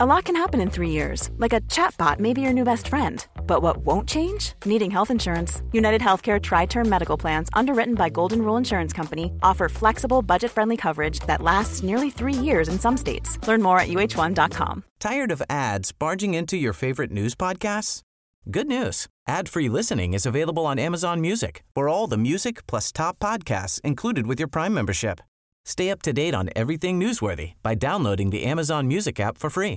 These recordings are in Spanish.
A lot can happen in three years, like a chatbot may be your new best friend. But what won't change? Needing health insurance. United Healthcare Tri Term Medical Plans, underwritten by Golden Rule Insurance Company, offer flexible, budget friendly coverage that lasts nearly three years in some states. Learn more at uh1.com. Tired of ads barging into your favorite news podcasts? Good news. Ad-free listening is available on Amazon Music for all the music plus top podcasts included with your Prime membership. Stay up to date on everything newsworthy by downloading the Amazon Music app for free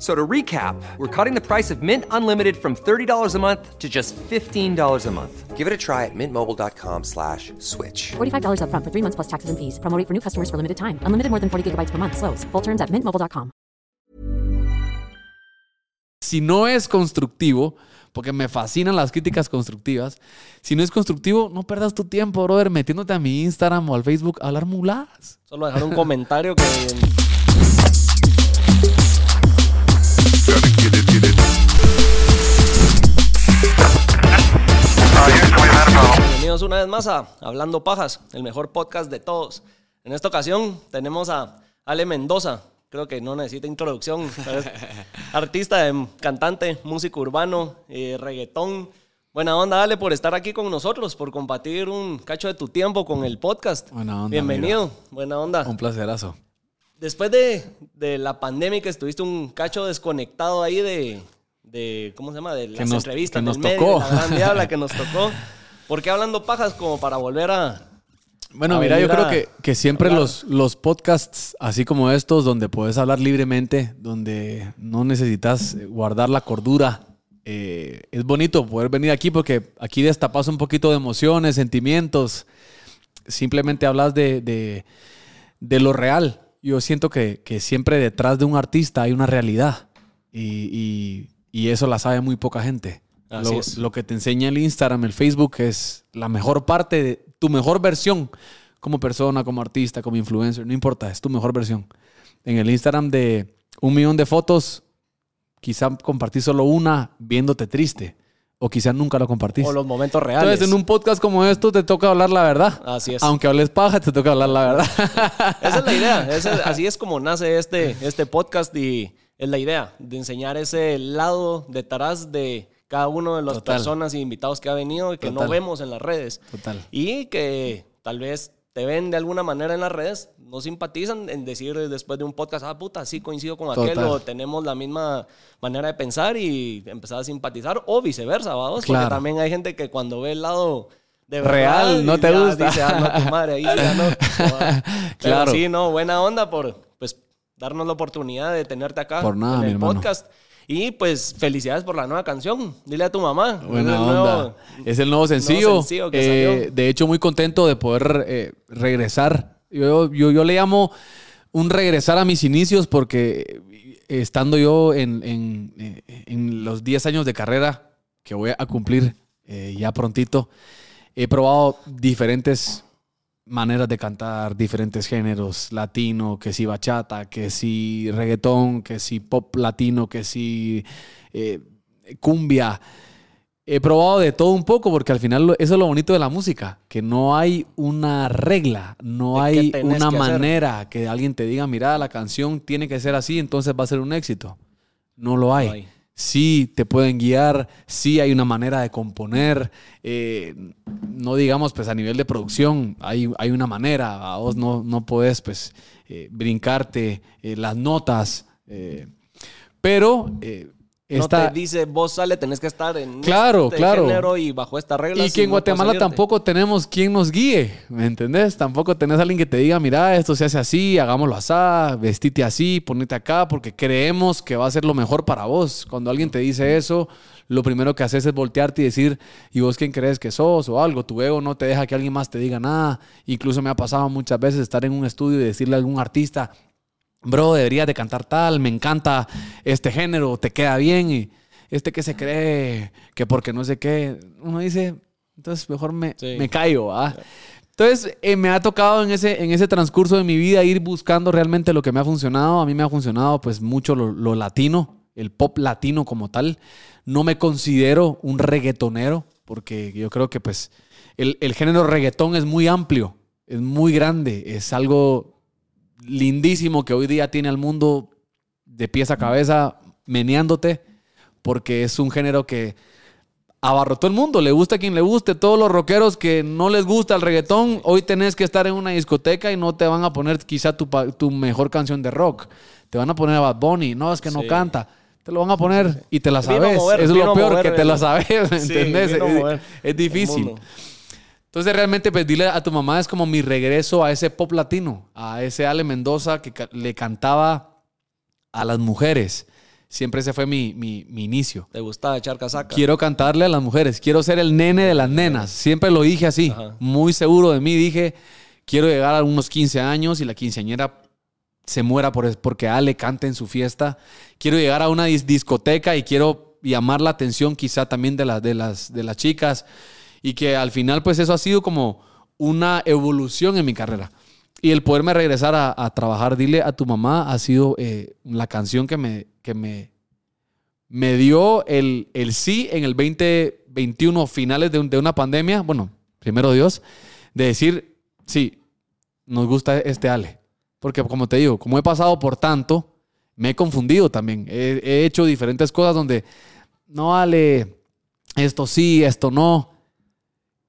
So to recap, we're cutting the price of Mint Unlimited from $30 a month to just $15 a month. Give it a try at mintmobile.com slash switch. $45 upfront for three months plus taxes and fees. Promo rate for new customers for limited time. Unlimited more than 40 gigabytes per month. Slows. Full terms at mintmobile.com. Si no es constructivo, porque me fascinan las críticas constructivas, si no es constructivo, no perdas tu tiempo, brother, metiéndote a mi Instagram o al Facebook a hablar muladas. Solo dejar un comentario que... Bienvenidos una vez más a Hablando Pajas, el mejor podcast de todos. En esta ocasión tenemos a Ale Mendoza, creo que no necesita introducción, artista, em, cantante, músico urbano, eh, reggaetón. Buena onda, Ale, por estar aquí con nosotros, por compartir un cacho de tu tiempo con el podcast. Buena onda, Bienvenido, buena onda. Un placerazo. Después de, de la pandemia que estuviste un cacho desconectado ahí de, de ¿cómo se llama? De las nos- entrevistas que nos del medio, tocó. la gran diabla que nos tocó. ¿Por qué hablando pajas como para volver a... Bueno, a mira, yo creo que, que siempre los, los podcasts, así como estos, donde puedes hablar libremente, donde no necesitas guardar la cordura, eh, es bonito poder venir aquí porque aquí destapas un poquito de emociones, sentimientos, simplemente hablas de, de- de lo real. Yo siento que, que siempre detrás de un artista hay una realidad y, y- y eso la sabe muy poca gente. Así lo, es. lo que te enseña el Instagram, el Facebook es la mejor parte de tu mejor versión como persona, como artista, como influencer, no importa, es tu mejor versión. En el Instagram de un millón de fotos, quizá compartís solo una viéndote triste o quizá nunca lo compartís. O los momentos reales. Entonces, en un podcast como esto te toca hablar la verdad. Así es. Aunque hables paja, te toca hablar la verdad. Esa es la idea. es- así es como nace este, este podcast y es la idea de enseñar ese lado detrás de cada uno de las Total. personas e invitados que ha venido y que Total. no vemos en las redes. Total. Y que tal vez te ven de alguna manera en las redes, no simpatizan en decir después de un podcast, ah, puta, sí coincido con aquel Total. o tenemos la misma manera de pensar y empezar a simpatizar o viceversa, vamos, Claro. porque también hay gente que cuando ve el lado de Real, verdad, no te gusta. Dice, ah, no, tu madre, ahí ya no. Pero Claro. sí, no, buena onda por pues darnos la oportunidad de tenerte acá Por nada, en mi el hermano. Y pues felicidades por la nueva canción. Dile a tu mamá. Buena nuevo-. Es el nuevo sencillo. sencillo que Eh, salió. de hecho, muy contento de poder eh, regresar. Yo, yo, yo le llamo un regresar a mis inicios porque eh, estando yo en, en- eh, en los 10 años de carrera que voy a cumplir eh, ya prontito, he probado diferentes maneras de cantar, diferentes géneros, latino, que si bachata, que si reggaetón, que si pop latino, que si eh, cumbia. He probado de todo un poco porque al final eso es lo bonito de la música, que no hay una regla, no hay una que hacer. manera que alguien te diga, mira, la canción tiene que ser así, entonces va a ser un éxito. No lo hay. hay. Sí te pueden guiar, sí hay una manera de componer, eh, no digamos pues a nivel de producción, hay, hay una manera, a vos no, no podés pues eh, brincarte eh, las notas, pero No te dice, vos sale, tenés que estar en Claro, este claro. género y bajo esta regla. y que en Guatemala tampoco tenemos quien nos guíe, ¿me entendés? Tampoco tenés alguien que te diga, mira, esto se hace así, hagámoslo así, vestite así, ponete acá, porque creemos que va a ser lo mejor para vos. Cuando alguien te dice eso, lo primero que haces es voltearte y decir, ¿y vos quién crees que sos? O algo, tu ego no te deja que alguien más te diga nada. Incluso me ha pasado muchas veces estar en un estudio y decirle a algún artista, bro, deberías de cantar tal, me encanta este género, te queda bien. Y, este que se cree, que porque no sé qué. Uno dice, entonces mejor me, Sí. me callo, ¿ah? Entonces, eh, me ha tocado en ese, en ese transcurso de mi vida ir buscando realmente lo que me ha funcionado. A mí me ha funcionado pues mucho lo, lo latino, el pop latino como tal. No me considero un reggaetonero porque yo creo que pues el, el género reggaetón es muy amplio, es muy grande, es algo lindísimo que hoy día tiene al mundo de pies a cabeza meneándote porque es un género que abarrotó el mundo, le gusta a quien le guste, todos los rockeros que no les gusta el reggaetón, hoy tenés que estar en una discoteca y no te van a poner quizá tu, tu mejor canción de rock, te van a poner a Bad Bunny, no, es que no Sí. canta, te lo van a poner y te la sabes, mover, es lo peor mover que te la sabes, ¿me Sí, ¿entendés? Es, difícil. Entonces realmente pues dile a tu mamá es como mi regreso a ese pop latino, a ese Ale Mendoza que le cantaba a las mujeres. Siempre ese fue mi, mi- mi inicio. Te gustaba echar casaca. Quiero cantarle a las mujeres, quiero ser el nene de las nenas. Siempre lo dije así, Ajá. muy seguro de mí. Dije, quiero llegar a unos 15 años y la quinceañera se muera por, porque Ale cante en su fiesta. Quiero llegar a una dis- discoteca y quiero llamar la atención quizá también de, las de, las, de las chicas. Y que al final pues eso ha sido como una evolución en mi carrera. Y el poderme regresar a, a trabajar, dile a tu mamá, ha sido eh, la canción que me, que me, me dio el, el sí en el 2021, finales de, un- de una pandemia, bueno, primero Dios, de decir, sí, nos gusta este Ale. Porque como te digo, como he pasado por tanto, me he confundido también. He, he hecho diferentes cosas donde, no Ale, esto sí, esto no.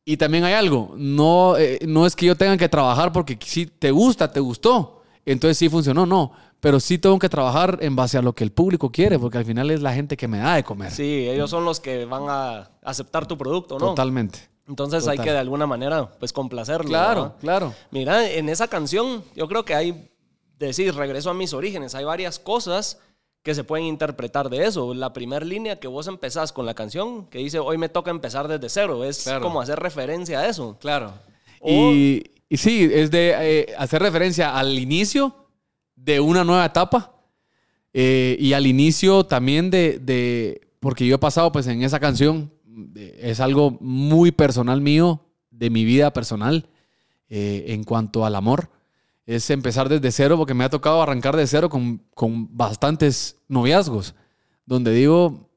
Y también hay algo, no, eh, no es que yo tenga que trabajar porque si te gusta, te gustó, entonces sí funcionó, no, pero sí tengo que trabajar en base a lo que el público quiere, porque al final es la gente que me da de comer. Sí, ellos son los que van a aceptar tu producto, ¿no? Totalmente. Entonces hay que de alguna manera, pues, complacerlo. Claro, ¿verdad? claro. Mira, en esa canción, yo creo que hay, decir, regreso a mis orígenes, hay varias cosas que se pueden interpretar de eso. La primera línea que vos empezás con la canción, que dice, hoy me toca empezar desde cero, es Claro. como hacer referencia a eso. Claro. O- Y, y sí, es de eh, hacer referencia al inicio de una nueva etapa eh, y al inicio también de, de- porque yo he pasado pues en esa canción, es algo muy personal mío, de mi vida personal, eh, en cuanto al amor. Es empezar desde cero porque me ha tocado arrancar de cero con, con bastantes noviazgos, donde digo,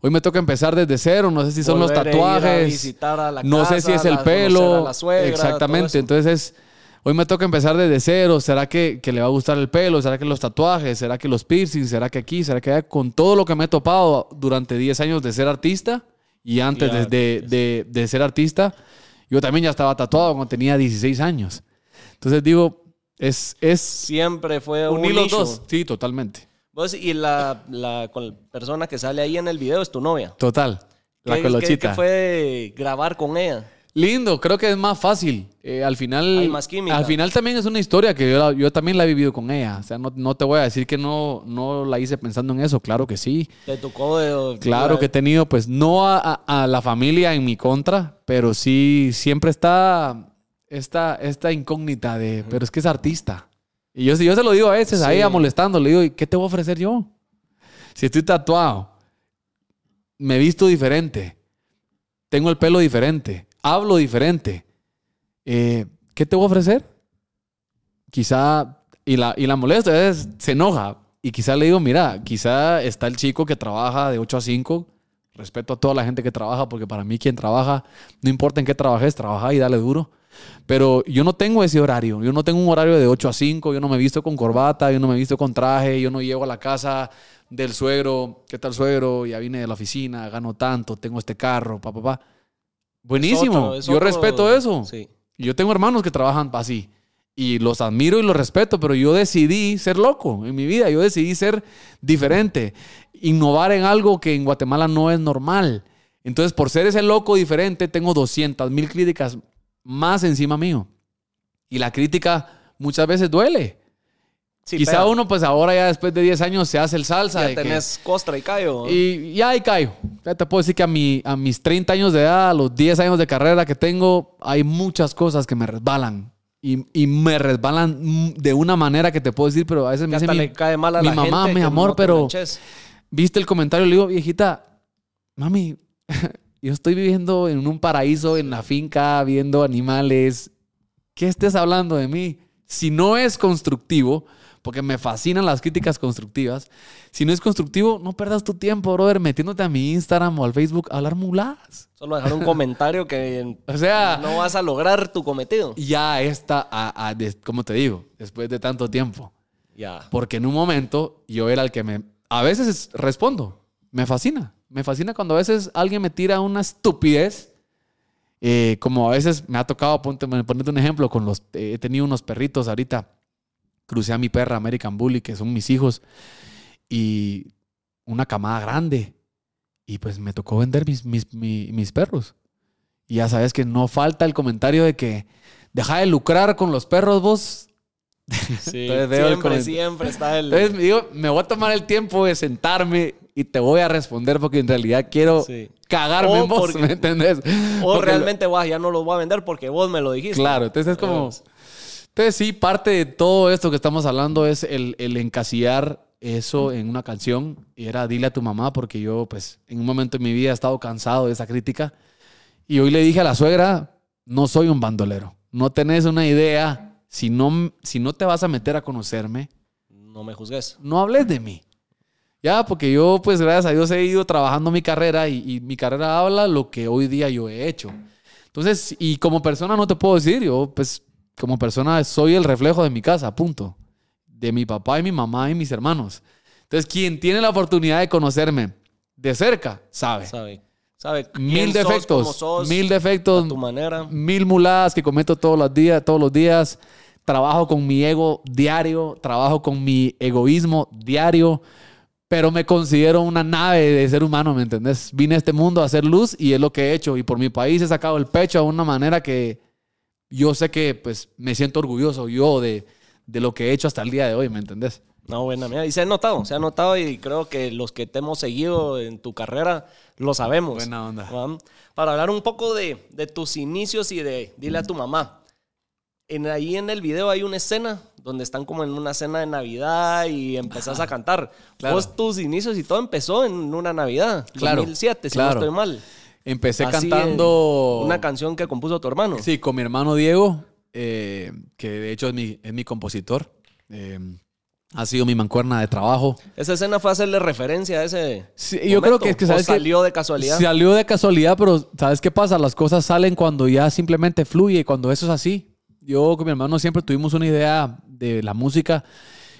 hoy me toca empezar desde cero, no sé si son los Volver a tatuajes. a la no sé si es el la- pelo. la suegra, Exactamente. Entonces, es, hoy me toca empezar desde cero. ¿Será que, que le va a gustar el pelo? ¿Será que los tatuajes? ¿Será que los piercings? ¿Será que aquí? ¿Será que allá? Con todo lo que me he topado durante 10 años de ser artista y antes de- de- de ser artista, yo también ya estaba tatuado cuando tenía 16 años. Entonces digo, es, es Siempre fue un unir los nicho. dos. Sí, totalmente. Vos, y la, la con la persona que sale ahí en el video es tu novia. Total. La ¿Qué- colochita. qué- qué fue grabar con ella? Lindo, creo que es más fácil. Eh, al final. Hay más química. Al final también es una historia que yo, yo también la he vivido con ella. O sea, no, no te voy a decir que no, no la hice pensando en eso. Claro que sí. Te tocó de... Claro que he tenido, pues, no a, a- a la familia en mi contra, pero sí siempre está esta, esta incógnita de, pero es que es artista. Y yo, yo se lo digo a veces, a Sí. ella molestando, le digo, ¿y qué te voy a ofrecer yo? Si estoy tatuado, me visto diferente, tengo el pelo diferente, hablo diferente, eh, ¿qué te voy a ofrecer? Quizá, y la, y la molesta, es, se enoja. Y quizá le digo, mira, quizá está el chico que trabaja de 8 a 5. Respeto a toda la gente que trabaja, porque para mí quien trabaja, no importa en qué trabajes, trabaja y dale duro. Pero yo no tengo ese horario. Yo no tengo un horario de 8 a 5. Yo no me visto con corbata, yo no me visto con traje, yo no llego a la casa del suegro. ¿Qué tal suegro? Ya vine de la oficina, gano tanto, tengo este carro, papá, papá. Buenísimo. otro- es yo respeto eso. Sí. Yo tengo hermanos que trabajan así. Y los admiro y los respeto, pero yo decidí ser loco en mi vida. Yo decidí ser diferente. Innovar en algo que en Guatemala no es normal. Entonces, por ser ese loco diferente, tengo 200 mil críticas más encima mío. Y la crítica muchas veces duele. Sí, Quizá pega. uno, pues ahora ya después de 10 años se hace el salsa. Ya de que- tenés costra y callo. y ya ahí caigo. Ya te puedo decir que a, mi, a mis 30 años de edad, a los 10 años de carrera que tengo, hay muchas cosas que me resbalan. Y, y me resbalan de una manera que te puedo decir, pero a veces me dice mi, cae mal a mi la mamá, gente mi amor, no pero manches. viste el comentario, le digo, viejita, mami, yo estoy viviendo en un paraíso, en la finca, viendo animales. ¿Qué estés hablando de mí? Si no es constructivo, porque me fascinan las críticas constructivas, si no es constructivo, no perdas tu tiempo, brother, metiéndote a mi Instagram o al Facebook a hablar muladas. Solo dejar un comentario que O sea, no vas a lograr tu cometido. ya está, a, a- como te digo, después de tanto tiempo. Ya. Porque en un momento yo era el que me... A veces respondo. Me fascina. Me fascina cuando a veces alguien me tira una estupidez. eh, como a veces me ha tocado, ponte, ponerte un ejemplo, con los... eh, he tenido unos perritos ahorita. Crucé a mi perra American Bully, que son mis hijos. Y una camada grande. Y pues me tocó vender mis, mis, mi- mis perros. Y ya sabes que no falta el comentario de que deja de lucrar con los perros vos. Sí, el siempre, siempre está el... Entonces digo, me voy a tomar el tiempo de sentarme y te voy a responder porque en realidad quiero Sí. cagarme O en vos, porque- ¿me entendés? o Porque realmente, guau, ya no los voy a vender porque vos me lo dijiste. Claro, entonces es como... Entonces sí, parte de todo esto que estamos hablando es el, el encasillar eso en una canción y era dile a tu mamá porque yo pues en un momento de mi vida he estado cansado de esa crítica y hoy le dije a la suegra, no soy un bandolero, no tenés una idea, si no, si no te vas a meter a conocerme, No me juzgues. no hables de mí. Ya, porque yo, pues, gracias a Dios he ido trabajando mi carrera y, y mi carrera habla lo que hoy día yo he hecho. Entonces, y como persona no te puedo decir, yo, pues, como persona soy el reflejo de mi casa, punto. De mi papá y mi mamá y mis hermanos. Entonces, quien tiene la oportunidad de conocerme de cerca, sabe. Sabe. Sabe Mil sos, defectos, cómo sos, mil defectos, a tu manera. mil muladas que cometo todos los días, todos los días. Trabajo con mi ego diario, trabajo con mi egoísmo diario, pero me considero una nave de ser humano, ¿me entendés? Vine a este mundo a hacer luz y es lo que he hecho. Y por mi país he sacado el pecho de una manera que yo sé que pues me siento orgulloso yo de, de lo que he hecho hasta el día de hoy, ¿me entendés? No, buena mía. Y se ha notado, se ha notado y creo que los que te hemos seguido en tu carrera lo sabemos. Buena onda. Para hablar un poco de, de tus inicios y de dile a tu mamá. En, ahí en el video hay una escena donde están como en una cena de Navidad y empezás a cantar. claro. Vos tus inicios y todo empezó en una Navidad, Claro, 2007, si claro. no estoy mal. Empecé Así, cantando... Una canción que compuso tu hermano. Sí, con mi hermano Diego, eh, que de hecho es mi, es mi compositor. Eh, ha sido mi mancuerna de trabajo. Esa escena fue hacerle referencia a ese. Sí, yo creo que es que ¿O ¿sabes qué? salió de casualidad. Salió de casualidad, pero ¿sabes qué pasa? Las cosas salen cuando ya simplemente fluye, cuando eso es así. Yo con mi hermano siempre tuvimos una idea de la música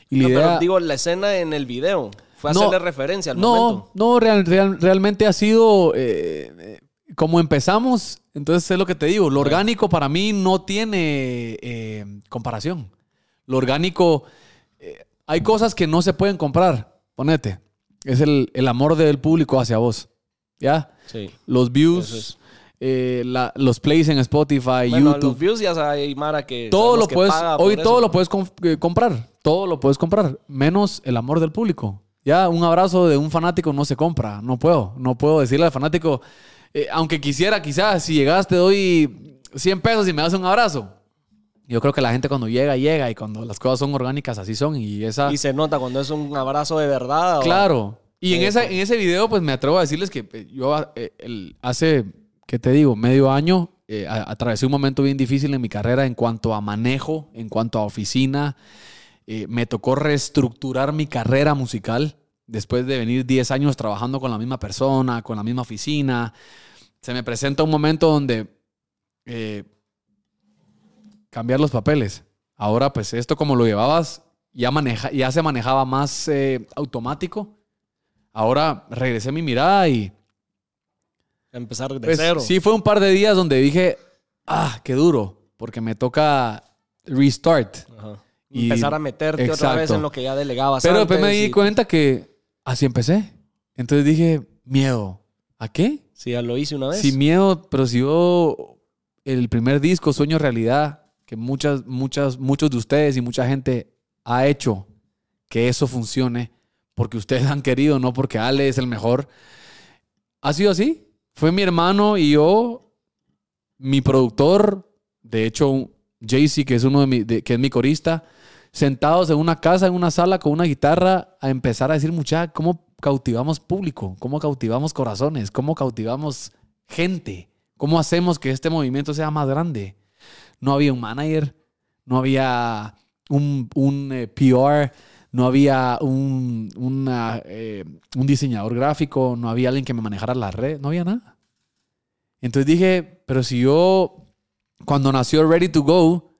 y la idea... pero digo, la escena en el video fue No, hacerle referencia al no, momento. No, real- real- realmente ha sido eh, como empezamos. Entonces es lo que te digo. Lo orgánico para mí no tiene eh, comparación. Lo orgánico, eh, hay cosas que no se pueden comprar. Ponete. Es el, el amor del público hacia vos. ¿Ya? Sí. Los views. Eh, la- los plays en Spotify, Bueno, YouTube. los views ya hay Mara que. Todo lo que puedes, hoy todo eso. lo puedes eh, comprar, todo lo puedes comprar, menos el amor del público. Ya un abrazo de un fanático no se compra, no puedo, no puedo decirle al fanático, eh, aunque quisiera quizás, si llegas te doy 100 pesos y me das un abrazo. Yo creo que la gente cuando llega, llega y cuando las cosas son orgánicas, así son. Y esa... Y se nota cuando es un abrazo de verdad. o- Claro. Y en, Eh, esa, pues. en ese video, pues me atrevo a decirles que yo eh, el- hace, ¿qué te digo? Medio año eh, atravesé un momento bien difícil en mi carrera en cuanto a manejo, en cuanto a oficina. Eh, me tocó reestructurar mi carrera musical después de venir 10 años trabajando con la misma persona, con la misma oficina. Se me presenta un momento donde eh, cambiar los papeles. Ahora, pues esto como lo llevabas, ya, maneja, ya se manejaba más eh, automático. Ahora regresé mi mirada y Empezar de pues, cero. sí fue un par de días donde dije, ah, qué duro, porque me toca restart. Ajá. Y- Empezar a meterte otra vez Exacto. en lo que ya delegabas. Pero después me antes di y- cuenta que así empecé. Entonces dije, miedo. ¿A qué? Sí, ya lo hice una vez. Sin miedo, pero si yo el primer disco, Sueño Realidad, que muchas, muchas, muchos de ustedes y mucha gente ha hecho que eso funcione, porque ustedes han querido, no porque Ale es el mejor. Ha sido así. Fue mi hermano y yo, mi productor, de hecho, Jaycee, que es uno de que es mi corista, sentados en una casa, en una sala con una guitarra, a empezar a decir, mucha, ¿cómo, cautivamos público? ¿Cómo cautivamos corazones? ¿Cómo cautivamos gente? ¿Cómo hacemos que este movimiento sea más grande? No había un manager, no había un, un eh, PR, no había un, una, eh, un diseñador gráfico, no había alguien que me manejara la red, no había nada. Entonces dije, pero si yo, cuando nació Ready to Go,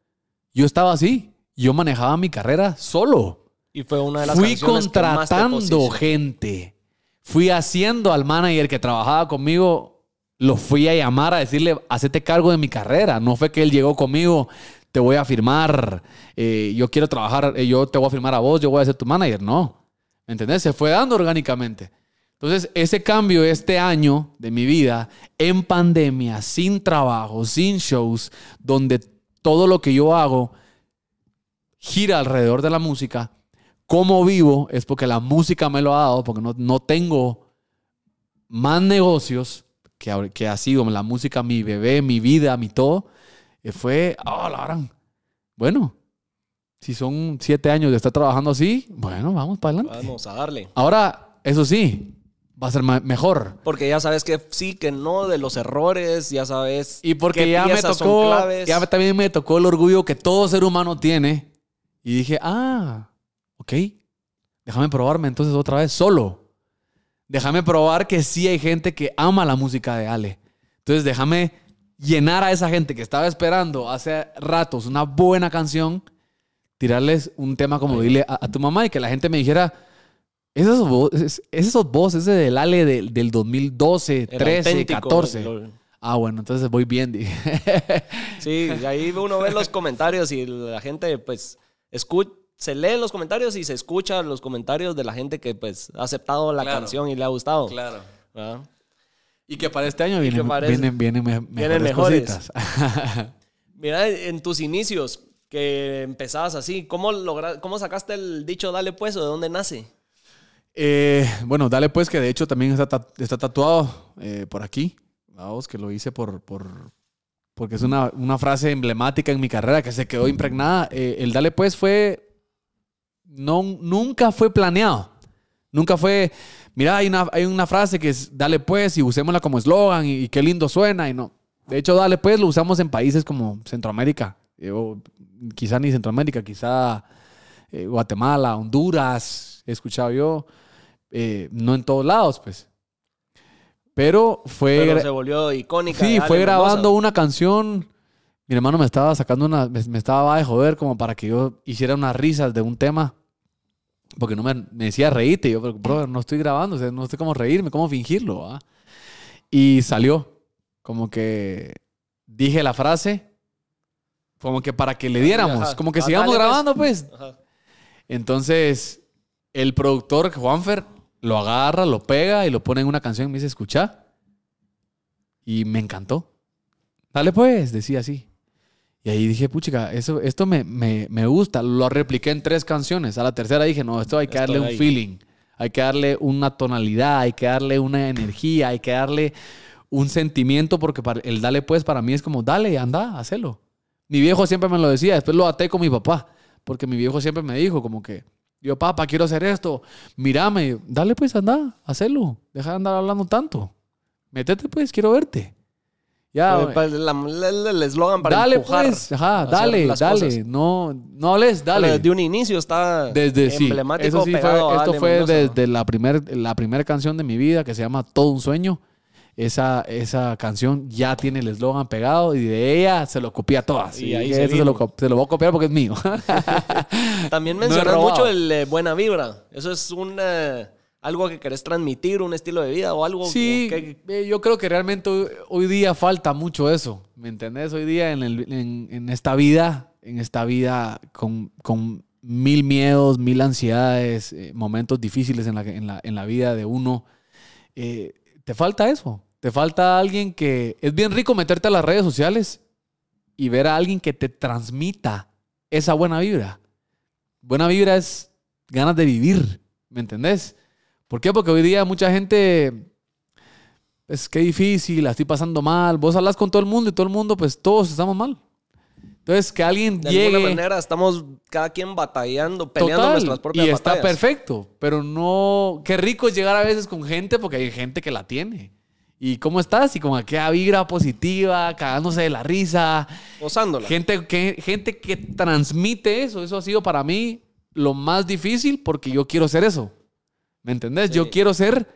yo estaba así, yo manejaba mi carrera solo. Y fue una de las Fui que contratando posicionó. gente. Fui haciendo al manager que trabajaba conmigo, lo fui a llamar a decirle, hacete cargo de mi carrera. No fue que él llegó conmigo, te voy a firmar, eh, yo quiero trabajar, eh, yo te voy a firmar a vos, yo voy a ser tu manager. No. ¿Me entendés? Se fue dando orgánicamente. Entonces, ese cambio este año de mi vida, en pandemia, sin trabajo, sin shows, donde todo lo que yo hago gira alrededor de la música, cómo vivo es porque la música me lo ha dado, porque no, no tengo más negocios que, que ha sido la música mi bebé, mi vida, mi todo. Eh, fue, oh, la gran. Bueno, si son siete años de estar trabajando así, bueno, vamos para adelante. Vamos a darle. Ahora, eso sí, va a ser mejor. Porque ya sabes que sí, que no, de los errores, ya sabes. Y porque qué ya me tocó, ya también me tocó el orgullo que todo ser humano tiene. Y dije, ah, ok, déjame probarme entonces otra vez solo. Déjame probar que sí hay gente que ama la música de Ale. Entonces déjame llenar a esa gente que estaba esperando hace ratos una buena canción, tirarles un tema como dile a, a tu mamá y que la gente me dijera, ese sos vos, ese, ese del Ale del, del 2012, El 13, auténtico, 14. lo- Ah, bueno, entonces voy bien. dije. Sí, y ahí uno ve los comentarios y la gente, pues, escucha. Se leen los comentarios y se escucha los comentarios de la gente que pues ha aceptado la Claro. canción y le ha gustado. Claro. ¿verdad? Y que para este año vienen, vienen, vienen, me- Vienen mejores mejores. Mira, en tus inicios que empezabas así, ¿cómo, logra- ¿cómo sacaste el dicho dale pues o de dónde nace? Eh, bueno, dale pues que de hecho también está, está tatuado eh, por aquí. Vamos, que lo hice por, por porque es una, una frase emblemática en mi carrera que se quedó impregnada. Eh, el dale pues fue no, nunca fue planeado. Nunca fue, mira, hay una, hay una frase que es dale pues y usémosla como eslogan y, y qué lindo suena y no. De hecho, dale pues lo usamos en países como Centroamérica, eh, o quizá ni Centroamérica, quizá eh, Guatemala, Honduras, he escuchado yo, eh, no en todos lados, pues. Pero fue... Pero se volvió icónica. Sí, fue grabando una canción. Mi hermano me estaba sacando una, me, me estaba de joder como para que yo hiciera unas risas de un tema. Porque no me, me decía reírte. Y yo, pero, bro, no estoy grabando, o sea, no sé cómo reírme, cómo fingirlo. ¿va?". Y salió. Como que dije la frase. Como que para que le diéramos. Ajá. Como que Ah, sigamos pues. grabando, pues. Ajá. Entonces, el productor, Juanfer, lo agarra, lo pega y lo pone en una canción y me dice, escucha. Y me encantó. Dale pues, decía así. Y ahí dije, puchica, eso, esto me, me, me gusta. Lo repliqué en tres canciones. A la tercera dije, no, esto hay que Estoy darle un ahí. feeling. Hay que darle una tonalidad, hay que darle una energía, hay que darle un sentimiento, porque para, el dale pues para mí es como, dale, anda, hacelo. Mi viejo siempre me lo decía, después lo até con mi papá, porque mi viejo siempre me dijo como que, yo papá, quiero hacer esto, mírame, dale pues, anda, hacelo, deja de andar hablando tanto, métete pues, quiero verte. Ya, pues, el eslogan para dale empujar pues, ajá, dale, las dale, cosas. no, no hables, Pero dale. desde un inicio está Desde sí, emblemático eso sí pegado esto fue Mendoza. desde la primera la primer canción de mi vida que se llama Todo un sueño. Esa, esa canción ya tiene el eslogan pegado y de ella se lo copié a todas. Y Y ahí se "Esto se, lo, vino". co- se lo voy a copiar porque es mío. También mencionas mucho el eh, buena vibra. Eso es un eh, algo que querés transmitir, un estilo de vida o algo Sí, que- eh, yo creo que realmente hoy, hoy día falta mucho eso, ¿me entendés? Hoy día en, el- en- en esta vida, en esta vida con, con mil miedos, mil ansiedades, eh, momentos difíciles en la, en la- en la vida de uno, eh, te falta eso, te falta alguien que... Es bien rico meterte a las redes sociales y ver a alguien que te transmita esa buena vibra. Buena vibra es ganas de vivir, ¿me entendés? ¿Por qué? Porque hoy día mucha gente es que difícil, la estoy pasando mal. Vos hablas con todo el mundo y todo el mundo, pues todos estamos mal. Entonces, que alguien De llegue... alguna manera estamos cada quien batallando, peleando Total, nuestras propias y está perfecto, pero no... Qué rico es llegar a veces con gente porque hay gente que la tiene. ¿Y cómo estás? Y con aquella vibra positiva, cagándose de la risa. Gozándola. Gente que, gente que transmite eso. Eso ha sido para mí lo más difícil porque yo quiero ser eso. ¿Me entendés? Yo quiero ser,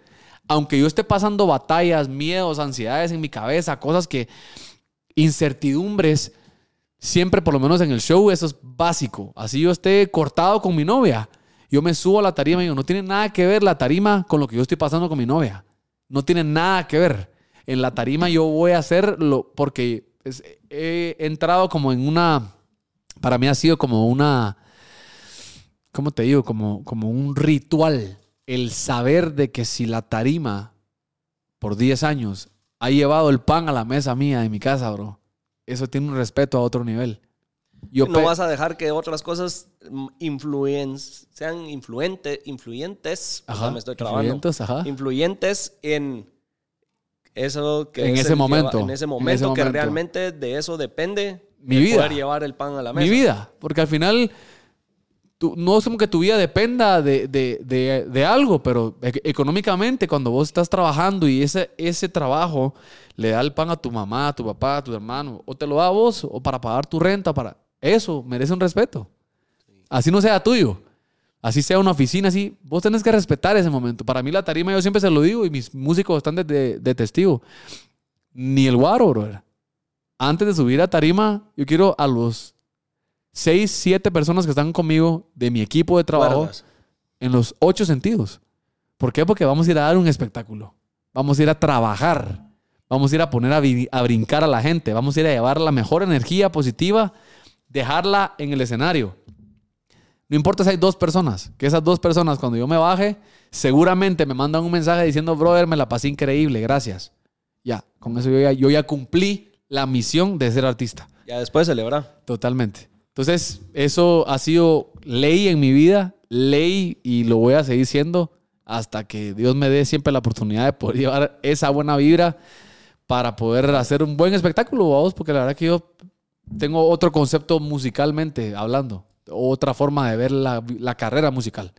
aunque yo esté pasando batallas, miedos, ansiedades en mi cabeza, cosas que, incertidumbres, siempre por lo menos en el show eso es básico. Así yo esté cortado con mi novia. Yo me subo a la tarima y digo, no tiene nada que ver la tarima con lo que yo estoy pasando con mi novia. No tiene nada que ver. En la tarima yo voy a hacerlo porque es- he entrado como en una, para mí ha sido como una, ¿cómo te digo? Como, como un ritual. El saber de que si la tarima por 10 años ha llevado el pan a la mesa mía de mi casa, bro, eso tiene un respeto a otro nivel. Yo no vas a dejar que otras cosas mm, influen, sean influente, influyentes. Ajá, me estoy trabando. influyentes, ajá. Influyentes en eso que En es ese lleva- momento, en ese en momento ese que momento. realmente de eso depende Mi vida. poder llevar el pan a la mesa. mi vida. Porque al final, tú- no es como que tu vida dependa de, de- de- de algo, pero e- económicamente, cuando vos estás trabajando y ese, ese trabajo le da el pan a tu mamá, a tu papá, a tu hermano, o te lo da a vos, o para pagar tu renta, para eso merece un respeto. Así no sea tuyo. Así sea una oficina, así, vos tenés que respetar ese momento. Para mí la tarima, yo siempre se lo digo y mis músicos están de, de- de testigo. Ni el guaro, brother. Antes de subir a tarima, yo quiero a los seis, siete personas que están conmigo de mi equipo de trabajo Guardas. en los ocho sentidos. ¿Por qué? Porque vamos a ir a dar un espectáculo. Vamos a ir a trabajar. Vamos a ir a poner a, brincar a la gente. Vamos a ir a llevar la mejor energía positiva, dejarla en el escenario. No importa si hay dos personas, que esas dos personas cuando yo me baje, seguramente me mandan un mensaje diciendo, brother, me la pasé increíble, gracias. Ya, con eso yo ya, yo ya cumplí la misión de ser artista. Ya después celebrar. Totalmente. Entonces, eso ha sido ley en mi vida, ley y lo voy a seguir siendo hasta que Dios me dé siempre la oportunidad de poder llevar esa buena vibra para poder hacer un buen espectáculo, vamos, porque la verdad que yo tengo otro concepto musicalmente hablando, otra forma de ver la, la carrera musical.